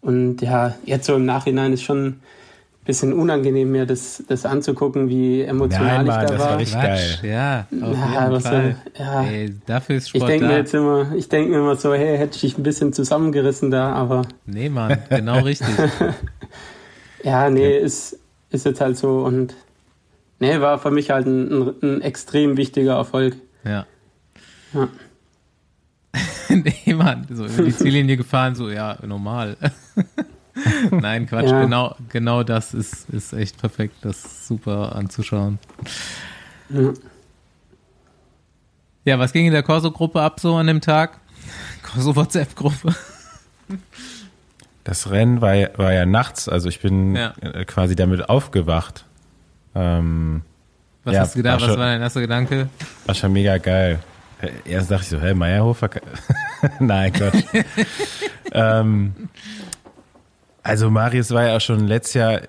Und ja, jetzt so im Nachhinein ist schon bisschen unangenehm, mir das, das anzugucken, wie emotional Nein, Mann, ich da das war. war richtig geil. Ja, auf ja, jeden Fall. So, ja. Ey, dafür ist Sport ich denke mir jetzt immer, ich denke mir immer so, hey, hätte ich dich ein bisschen zusammengerissen da, aber. Nee, Mann, genau richtig. [laughs] ja, nee, okay. ist, ist jetzt halt so und nee, war für mich halt ein, ein, ein extrem wichtiger Erfolg. Ja. Ja. [laughs] nee, Mann, so über die Ziellinie gefahren, so, ja, normal. [laughs] Nein, Quatsch, ja. genau, genau das ist, ist echt perfekt, das ist super anzuschauen. Ja. ja, was ging in der Corso-Gruppe ab so an dem Tag? Corso-WhatsApp-Gruppe. Das Rennen war ja, war ja nachts, also ich bin ja. Äh, quasi damit aufgewacht. Ähm, was ja, hast du gedacht? War was war dein erster Gedanke? War schon mega geil. Äh, erst dachte ich so, hä, Meierhofer? [laughs] Nein, Quatsch. [laughs] ähm, also Marius war ja auch schon letztes Jahr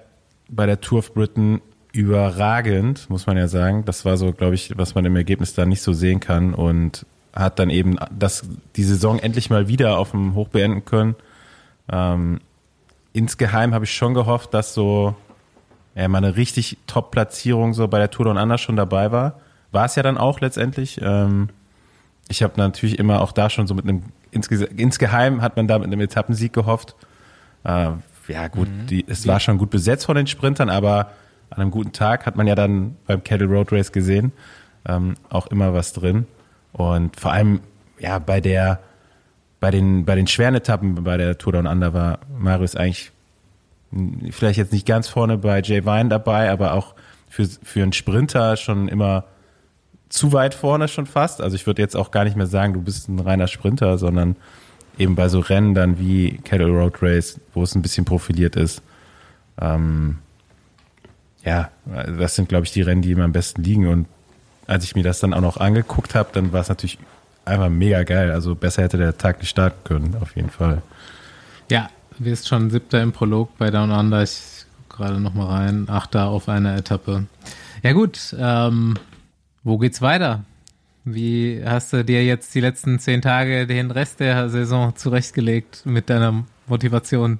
bei der Tour of Britain überragend, muss man ja sagen. Das war so, glaube ich, was man im Ergebnis da nicht so sehen kann und hat dann eben das, die Saison endlich mal wieder auf dem Hoch beenden können. Ähm, insgeheim habe ich schon gehofft, dass so ja, mal eine richtig Top-Platzierung so bei der Tour Down Under schon dabei war. War es ja dann auch letztendlich. Ähm, ich habe natürlich immer auch da schon so mit einem, insge insgeheim hat man da mit einem Etappensieg gehofft. Äh, ja, gut, mhm. die, es war schon gut besetzt von den Sprintern, aber an einem guten Tag hat man ja dann beim Kettle Road Race gesehen, ähm, auch immer was drin. Und vor allem, ja, bei der, bei den, bei den schweren Etappen bei der Tour Down Under war Marius eigentlich vielleicht jetzt nicht ganz vorne bei Jay Vine dabei, aber auch für, für einen Sprinter schon immer zu weit vorne schon fast. Also ich würde jetzt auch gar nicht mehr sagen, du bist ein reiner Sprinter, sondern eben bei so Rennen dann wie Kettle Road Race, wo es ein bisschen profiliert ist. Ähm, ja, das sind, glaube ich, die Rennen, die ihm am besten liegen. Und als ich mir das dann auch noch angeguckt habe, dann war es natürlich einfach mega geil. Also besser hätte der Tag nicht starten können, auf jeden Fall. Ja, wir ist schon siebter im Prolog bei Down Under. Ich gucke gerade noch mal rein. Achter auf einer Etappe. Ja gut, ähm, wo geht's weiter? Wie hast du dir jetzt die letzten zehn Tage den Rest der Saison zurechtgelegt mit deiner Motivation?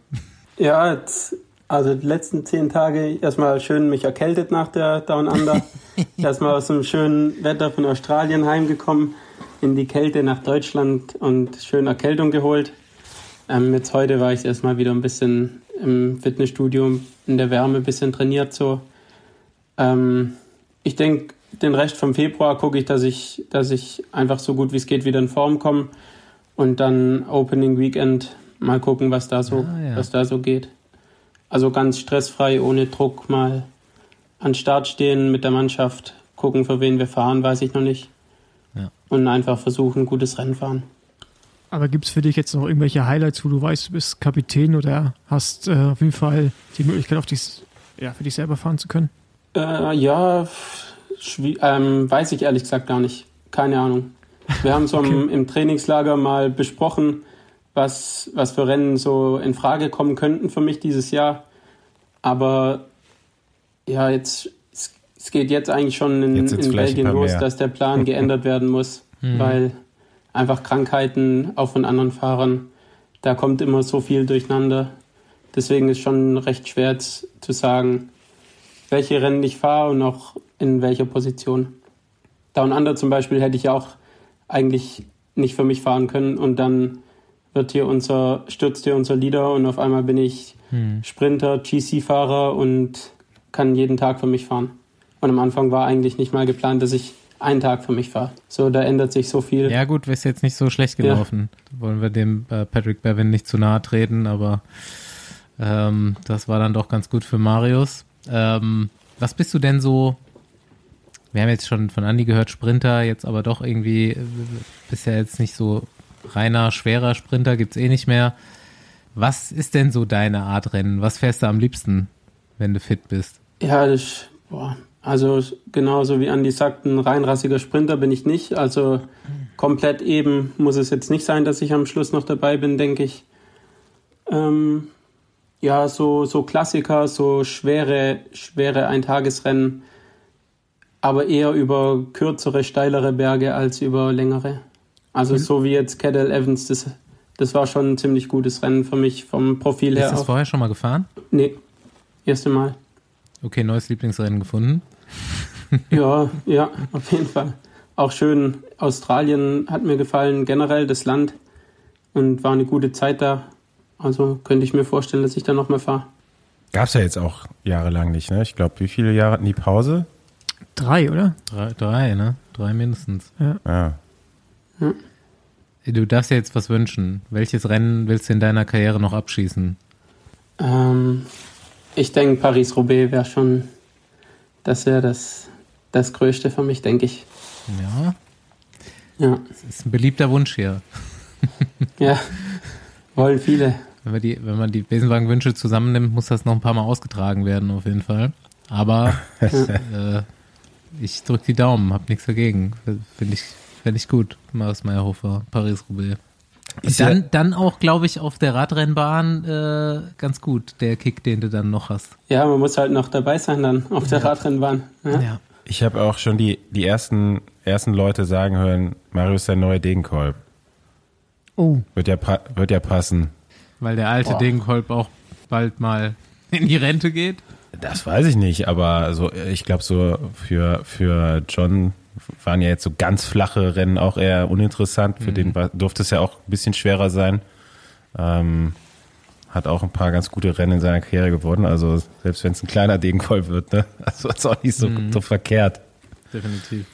Ja, jetzt, also die letzten zehn Tage erstmal schön mich erkältet nach der Down Under. [laughs] erstmal aus dem schönen Wetter von Australien heimgekommen, in die Kälte nach Deutschland und schön Erkältung geholt. Ähm, jetzt heute war ich erstmal wieder ein bisschen im Fitnessstudio in der Wärme ein bisschen trainiert so. Ähm, ich denke, den Rest vom Februar gucke ich, dass ich, dass ich einfach so gut wie es geht wieder in Form komme und dann Opening Weekend mal gucken, was da so, ah, ja. was da so geht. Also ganz stressfrei, ohne Druck mal an Start stehen mit der Mannschaft, gucken, für wen wir fahren, weiß ich noch nicht. Ja. Und einfach versuchen, gutes Rennen fahren. Aber gibt es für dich jetzt noch irgendwelche Highlights, wo du weißt, du bist Kapitän oder hast äh, auf jeden Fall die Möglichkeit, auf dich, ja, für dich selber fahren zu können? Äh, ja, ähm, weiß ich ehrlich gesagt gar nicht. Keine Ahnung. Wir haben so [laughs] okay. im, im, Trainingslager mal besprochen, was, was für Rennen so in Frage kommen könnten für mich dieses Jahr. Aber ja, jetzt es geht jetzt eigentlich schon in, in Belgien los, mehr. dass der Plan [laughs] geändert werden muss, mhm. weil einfach Krankheiten auch von anderen Fahrern, da kommt immer so viel durcheinander. Deswegen ist schon recht schwer zu sagen, welche Rennen ich fahre und auch in welcher Position. Down Under zum Beispiel hätte ich auch eigentlich nicht für mich fahren können und dann wird hier unser, stürzt hier unser Leader und auf einmal bin ich hm. Sprinter, GC-Fahrer und kann jeden Tag für mich fahren. Und am Anfang war eigentlich nicht mal geplant, dass ich einen Tag für mich fahre. So, da ändert sich so viel. Ja, gut, ist jetzt nicht so schlecht gelaufen. Ja. Wollen wir dem äh, Patrick Bevin nicht zu nahe treten, aber ähm, das war dann doch ganz gut für Marius. Ähm, was bist du denn so? Wir haben jetzt schon von Andy gehört, Sprinter, jetzt aber doch irgendwie, äh, bisher jetzt nicht so reiner, schwerer Sprinter, gibt es eh nicht mehr. Was ist denn so deine Art Rennen? Was fährst du am liebsten, wenn du fit bist? Ja, das, boah, also genauso wie Andi sagt, ein reinrassiger Sprinter bin ich nicht. Also komplett eben muss es jetzt nicht sein, dass ich am Schluss noch dabei bin, denke ich. Ähm, ja, so, so Klassiker, so schwere, schwere Eintagesrennen, aber eher über kürzere, steilere Berge als über längere. Also mhm. so wie jetzt Cadel Evans, das, das war schon ein ziemlich gutes Rennen für mich vom Profil her. Ist das vorher schon mal gefahren? Nee, erste Mal. Okay, neues Lieblingsrennen gefunden? [laughs] ja, ja, auf jeden Fall. Auch schön, Australien hat mir gefallen, generell das Land und war eine gute Zeit da. Also könnte ich mir vorstellen, dass ich da nochmal fahre. Gab es ja jetzt auch jahrelang nicht, ne? Ich glaube, wie viele Jahre hatten die Pause? Drei, oder? Drei, drei ne? Drei mindestens. Ja. ja. Hm. Du darfst dir jetzt was wünschen. Welches Rennen willst du in deiner Karriere noch abschießen? Ähm, ich denke, Paris-Roubaix wäre schon, das wäre das, das Größte für mich, denke ich. Ja. Ja. Das ist ein beliebter Wunsch hier. [laughs] ja, wollen viele. Wenn man die, wenn man die Besenwagenwünsche zusammennimmt, muss das noch ein paar Mal ausgetragen werden, auf jeden Fall. Aber [laughs] äh, ich drücke die Daumen, hab nichts dagegen. Finde ich, find ich gut. Marius Meyerhofer, Paris-Roubaix. Dann, ja, dann auch, glaube ich, auf der Radrennbahn äh, ganz gut, der Kick, den du dann noch hast. Ja, man muss halt noch dabei sein dann auf der ja. Radrennbahn. Ja. ja. Ich habe auch schon die, die ersten, ersten Leute sagen hören, Marius ist der neue Degenkolb. Oh. Wird ja, wird ja passen. Weil der alte Boah. Degenkolb auch bald mal in die Rente geht? Das weiß ich nicht, aber so, ich glaube, so für, für John waren ja jetzt so ganz flache Rennen auch eher uninteressant. Für mhm. den war, durfte es ja auch ein bisschen schwerer sein. Ähm, hat auch ein paar ganz gute Rennen in seiner Karriere gewonnen. Also selbst wenn es ein kleiner Degenkolb wird, ne? [laughs] Also ist auch nicht so, mhm. so verkehrt. Definitiv.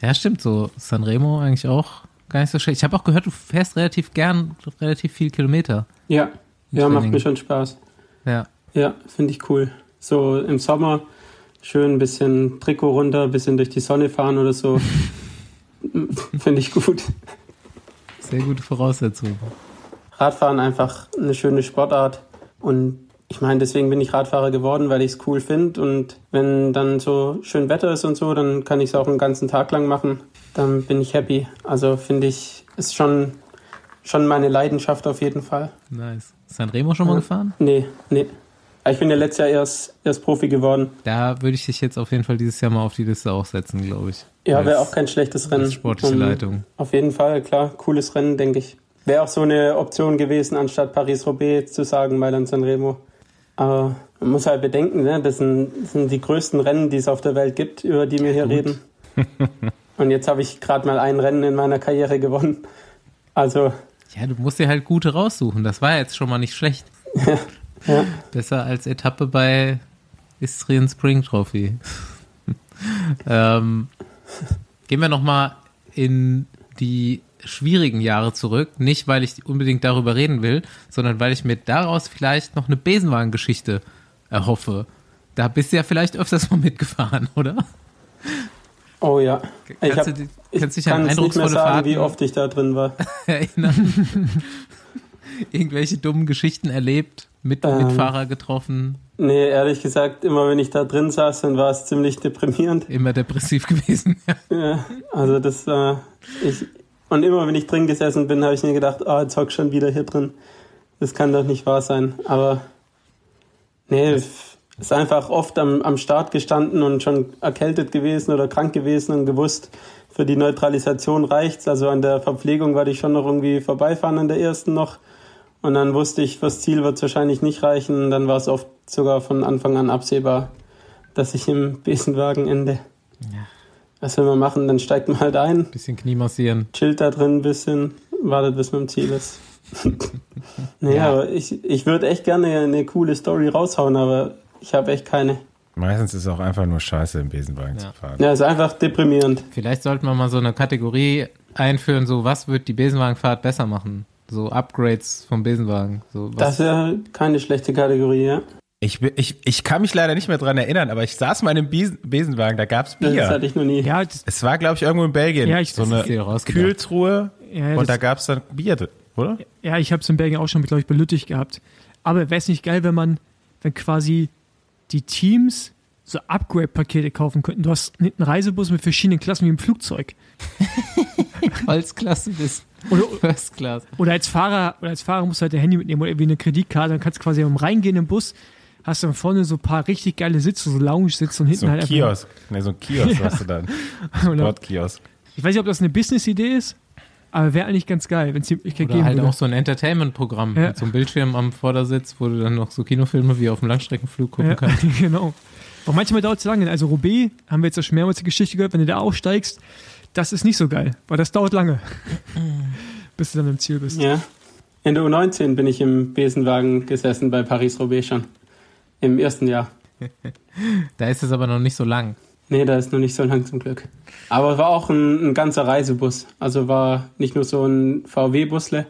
Ja, stimmt so. Sanremo eigentlich auch gar nicht so schlecht. Ich habe auch gehört, du fährst relativ gern relativ viel Kilometer. Ja, ja, macht mir schon Spaß. Ja. Ja, finde ich cool. So im Sommer schön ein bisschen Trikot runter, ein bisschen durch die Sonne fahren oder so. [laughs] finde ich gut. Sehr gute Voraussetzung. Radfahren einfach eine schöne Sportart und ich meine, deswegen bin ich Radfahrer geworden, weil ich es cool finde. Und wenn dann so schön Wetter ist und so, dann kann ich es auch einen ganzen Tag lang machen. Dann bin ich happy. Also finde ich, ist schon, schon meine Leidenschaft auf jeden Fall. Nice. Sanremo schon mal ja. gefahren? Nee, nee. Ich bin ja letztes Jahr erst, erst Profi geworden. Da würde ich dich jetzt auf jeden Fall dieses Jahr mal auf die Liste auch setzen, glaube ich. Ja, wäre auch kein schlechtes Rennen. Sportliche um, Leitung. Auf jeden Fall, klar. Cooles Rennen, denke ich. Wäre auch so eine Option gewesen, anstatt Paris-Roubaix zu sagen, Mailand Sanremo. Aber man muss halt bedenken, ne? das, sind, das sind die größten Rennen, die es auf der Welt gibt, über die wir hier Gut. reden. Und jetzt habe ich gerade mal ein Rennen in meiner Karriere gewonnen. Also. Ja, du musst dir halt gute raussuchen. Das war jetzt schon mal nicht schlecht. [laughs] ja. Besser als Etappe bei Istrien Spring Trophy. [laughs] ähm, gehen wir nochmal in die schwierigen Jahre zurück. Nicht, weil ich unbedingt darüber reden will, sondern weil ich mir daraus vielleicht noch eine Besenwagengeschichte erhoffe. Da bist du ja vielleicht öfters mal mitgefahren, [laughs] oder? Oh ja. Ich, hab, du, ich dich kann nicht mehr sagen, Fahrten wie oft ich da drin war. [laughs] erinnern? Irgendwelche dummen Geschichten erlebt, mit, ähm, Mitfahrer getroffen? Nee, ehrlich gesagt, immer wenn ich da drin saß, dann war es ziemlich deprimierend. Immer depressiv [laughs] gewesen, ja. ja also das war, ich, und immer wenn ich drin gesessen bin, habe ich mir gedacht, ah, oh, jetzt hock schon wieder hier drin. Das kann doch nicht wahr sein. Aber nee, ist einfach oft am, am Start gestanden und schon erkältet gewesen oder krank gewesen und gewusst, für die Neutralisation reicht's. Also an der Verpflegung werde ich schon noch irgendwie vorbeifahren an der ersten noch. Und dann wusste ich, fürs Ziel wird es wahrscheinlich nicht reichen. Dann war es oft sogar von Anfang an absehbar, dass ich im Besenwagen ende. Ja. Was will man machen? Dann steigt man halt ein. Bisschen Knie massieren. Chillt da drin ein bisschen, wartet bis man im Ziel ist. [laughs] naja, ja. aber ich, ich würde echt gerne eine coole Story raushauen, aber ich habe echt keine. Meistens ist es auch einfach nur scheiße, im Besenwagen Ja. zu fahren. Ja, ist einfach deprimierend. Vielleicht sollten wir mal so eine Kategorie einführen, so was wird die Besenwagenfahrt besser machen? So Upgrades vom Besenwagen. So, was, Das wäre keine schlechte Kategorie, ja. Ich, ich, ich kann mich leider nicht mehr dran erinnern, aber ich saß mal in einem Besen, Besenwagen, da gab's Das Bier. hatte ich noch nie. Ja, das, Es war, glaube ich, irgendwo in Belgien. Ja, ich- so das eine ist. Kühltruhe ja, und da das, gab's dann Bier, oder? ja ich habe es in Belgien auch schon, glaube ich, bei Lüttich gehabt. Aber wäre es nicht geil, wenn man, wenn quasi die Teams so Upgrade-Pakete kaufen könnten? Du hast einen Reisebus mit verschiedenen Klassen wie im Flugzeug. [laughs] [laughs] Holzklasse bis Oder, First Class. oder als Fahrer, oder als Fahrer musst du halt dein Handy mitnehmen oder irgendwie eine Kreditkarte, dann kannst du quasi Reingehen im Bus, hast dann vorne so ein paar richtig geile Sitze, so Lounge-Sitze und hinten So ein halt einfach. Kiosk. Ne, so ein Kiosk [laughs] Ja. hast du dann. [laughs] Sportkiosk. ich weiß nicht, ob das eine Business-Idee ist, aber wäre eigentlich ganz geil, wenn es die Möglichkeit geben halt würde. auch so ein Entertainment-Programm Ja. mit so einem Bildschirm am Vordersitz, wo du dann noch so Kinofilme wie auf dem Langstreckenflug gucken Ja, kannst. genau. Auch manchmal dauert es lange. Also Roubaix, haben wir jetzt ja schon mehrmals die Geschichte gehört, wenn du da aussteigst, das ist nicht so geil, weil das dauert lange, bis du dann im Ziel bist. Ja. In der U19 bin ich im Besenwagen gesessen bei Paris-Roubaix schon. Im ersten Jahr. [laughs] Da ist es aber noch nicht so lang. Nee, da ist noch nicht so lang zum Glück. Aber es war auch ein, ein ganzer Reisebus. Also war nicht nur so ein VW-Busle,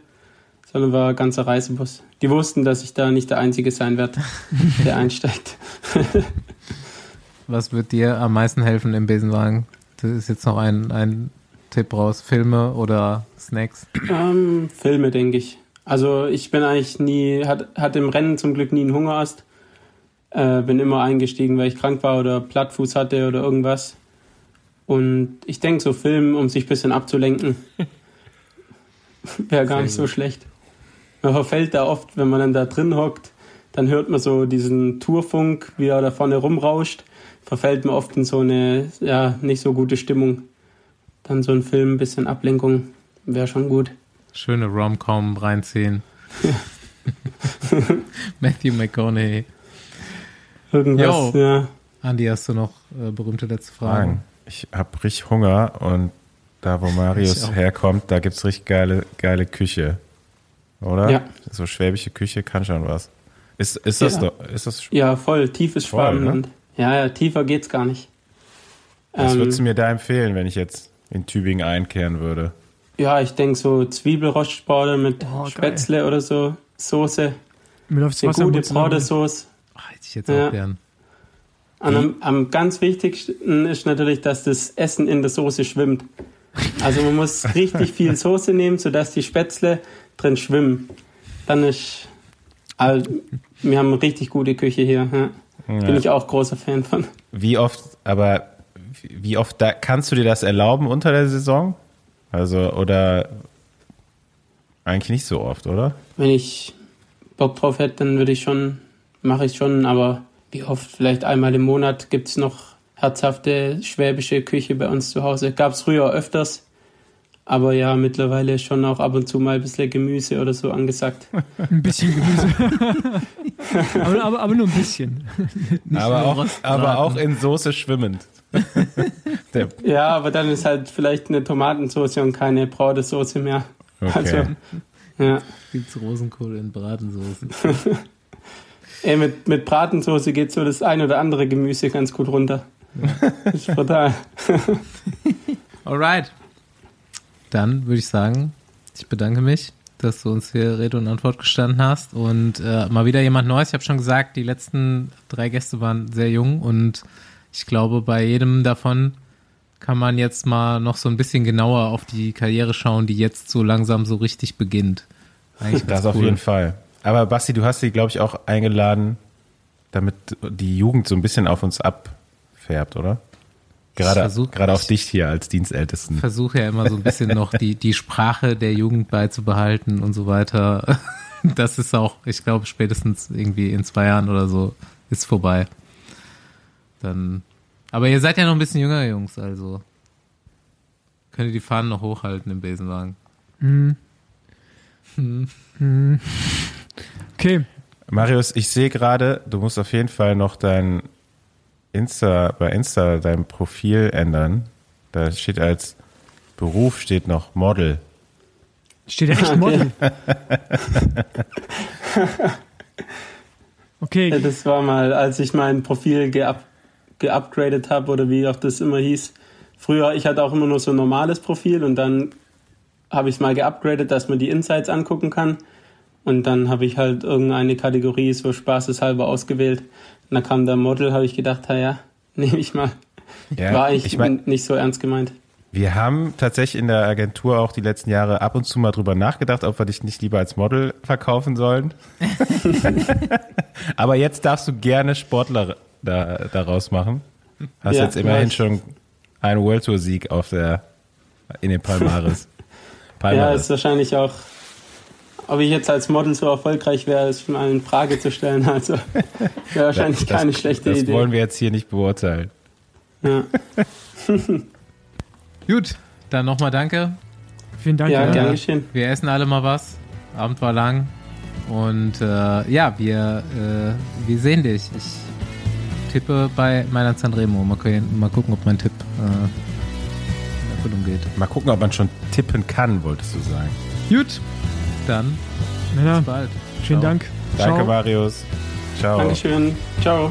sondern war ein ganzer Reisebus. Die wussten, dass ich da nicht der Einzige sein werde, [laughs] der einsteigt. [laughs] Was wird dir am meisten helfen im Besenwagen? Das ist jetzt noch ein, ein Tipp raus. Filme oder Snacks? Ähm, Filme, denke ich. Also ich bin eigentlich nie, hat, hatte im Rennen zum Glück nie einen Hungerast. Äh, bin immer eingestiegen, weil ich krank war oder Plattfuß hatte oder irgendwas. Und ich denke, so Film, um sich ein bisschen abzulenken, [laughs] wäre gar nicht so schlecht. Man verfällt da oft, wenn man dann da drin hockt, dann hört man so diesen Tourfunk, wie er da vorne rumrauscht, verfällt man oft in so eine, ja, nicht so gute Stimmung. Dann so ein Film, ein bisschen Ablenkung, wäre schon gut. Schöne Rom-Com reinziehen. [laughs] Matthew McConaughey. Irgendwas, Jo. ja. Andi, hast du noch äh, berühmte letzte Fragen? Ich hab richtig Hunger und da, wo Marius herkommt, da gibt's richtig geile, geile Küche. Oder? Ja. So schwäbische Küche kann schon was. Ist, ist das Ja. doch, ist das, Ja, voll, tiefes Voll, ne? Ja, ja, tiefer geht's gar nicht. was Ähm, würdest du mir da empfehlen, wenn ich jetzt in Tübingen einkehren würde? ja, ich denke so Zwiebelrostbraten mit Oh, geil. Spätzle oder so, Soße, Mir läuft's eine Wasser gute. Ah, hätte ich jetzt Ja. auch gern. Und am, am ganz wichtigsten ist natürlich, dass das Essen in der Soße schwimmt. Also man muss [laughs] richtig viel Soße nehmen, sodass die Spätzle drin schwimmen. Dann ist, also, wir haben eine richtig gute Küche hier. Ja. Bin ich auch großer Fan von. Wie oft, aber wie oft da, kannst du dir das erlauben unter der Saison? Also, oder eigentlich nicht so oft, oder? Wenn ich Bock drauf hätte, dann würde ich schon, mache ich schon, aber wie oft, vielleicht einmal im Monat gibt es noch herzhafte schwäbische Küche bei uns zu Hause. Gab es früher öfters, aber ja, mittlerweile schon auch ab und zu mal ein bisschen Gemüse oder so angesagt. [laughs] Ein bisschen Gemüse. [laughs] aber, aber, aber nur ein bisschen. [laughs] aber, auch, aber auch in Soße schwimmend. [laughs] Ja, aber dann ist halt vielleicht eine Tomatensauce und keine Brautesauce mehr. okay. Also, ja. Gibt's Rosenkohl in Bratensoßen. [laughs] Ey, mit, mit Bratensoße geht so das ein oder andere Gemüse ganz gut runter. Das ist brutal. Alright. Dann würde ich sagen, ich bedanke mich, dass du uns hier Rede und Antwort gestanden hast. Und äh, mal wieder jemand Neues. Ich habe schon gesagt, die letzten drei Gäste waren sehr jung und ich glaube, bei jedem davon kann man jetzt mal noch so ein bisschen genauer auf die Karriere schauen, die jetzt so langsam so richtig beginnt. Eigentlich [laughs] Das ganz auf cool. jeden Fall. Aber Basti, du hast sie, glaube ich, auch eingeladen, damit die Jugend so ein bisschen auf uns abfärbt, oder? Gerade, versuch- gerade auf ich- dich hier als Dienstältesten. versuche ja immer so ein bisschen noch die, die Sprache der Jugend beizubehalten und so weiter. [laughs] Das ist auch, ich glaube, spätestens irgendwie in zwei Jahren oder so ist vorbei. Dann. Aber ihr seid ja noch ein bisschen jünger, Jungs, also könnt ihr die Fahnen noch hochhalten im Besenwagen. [laughs] Okay. Marius, ich sehe gerade, du musst auf jeden Fall noch dein Insta, bei Insta dein Profil ändern. Da steht als Beruf steht noch Model. Steht echt Model? [laughs] Okay, Ja, Das war mal, als ich mein Profil geab geupgradet habe oder wie auch das immer hieß. Früher, ich hatte auch immer nur so ein normales Profil und dann habe ich es mal geupgradet, dass man die Insights angucken kann. Und dann habe ich halt irgendeine Kategorie so spaßeshalber ausgewählt. Und da kam der Model, habe ich gedacht, ja, [laughs] nehme ich mal. Ja, War eigentlich ich mein- nicht so ernst gemeint. Wir haben tatsächlich in der Agentur auch die letzten Jahre ab und zu mal drüber nachgedacht, ob wir dich nicht lieber als Model verkaufen sollen. [laughs] Aber jetzt darfst du gerne Sportler da, daraus machen. Hast Ja, jetzt immerhin nice. schon einen World Tour Sieg auf der, in den Palmares. [laughs] Ja, Palmares. ist wahrscheinlich auch, ob ich jetzt als Model so erfolgreich wäre, ist mal in Frage zu stellen. Also wäre wahrscheinlich das, keine schlechte das Idee. wollen wir jetzt hier nicht beurteilen. Ja, [laughs] Gut, dann nochmal danke. Vielen Dank. ja ja. gern geschehen. Wir essen alle mal was. Abend war lang. Und äh, ja, wir, äh, wir sehen dich. Ich tippe bei meiner Sanremo. Mal, gucken- mal gucken, ob mein Tipp äh, in Erfüllung geht. Mal gucken, ob man schon tippen kann, wolltest du sagen. Gut, dann Männer, bis bald. vielen Ciao. Dank. Danke, Ciao. Marius. Ciao. Dankeschön. Ciao.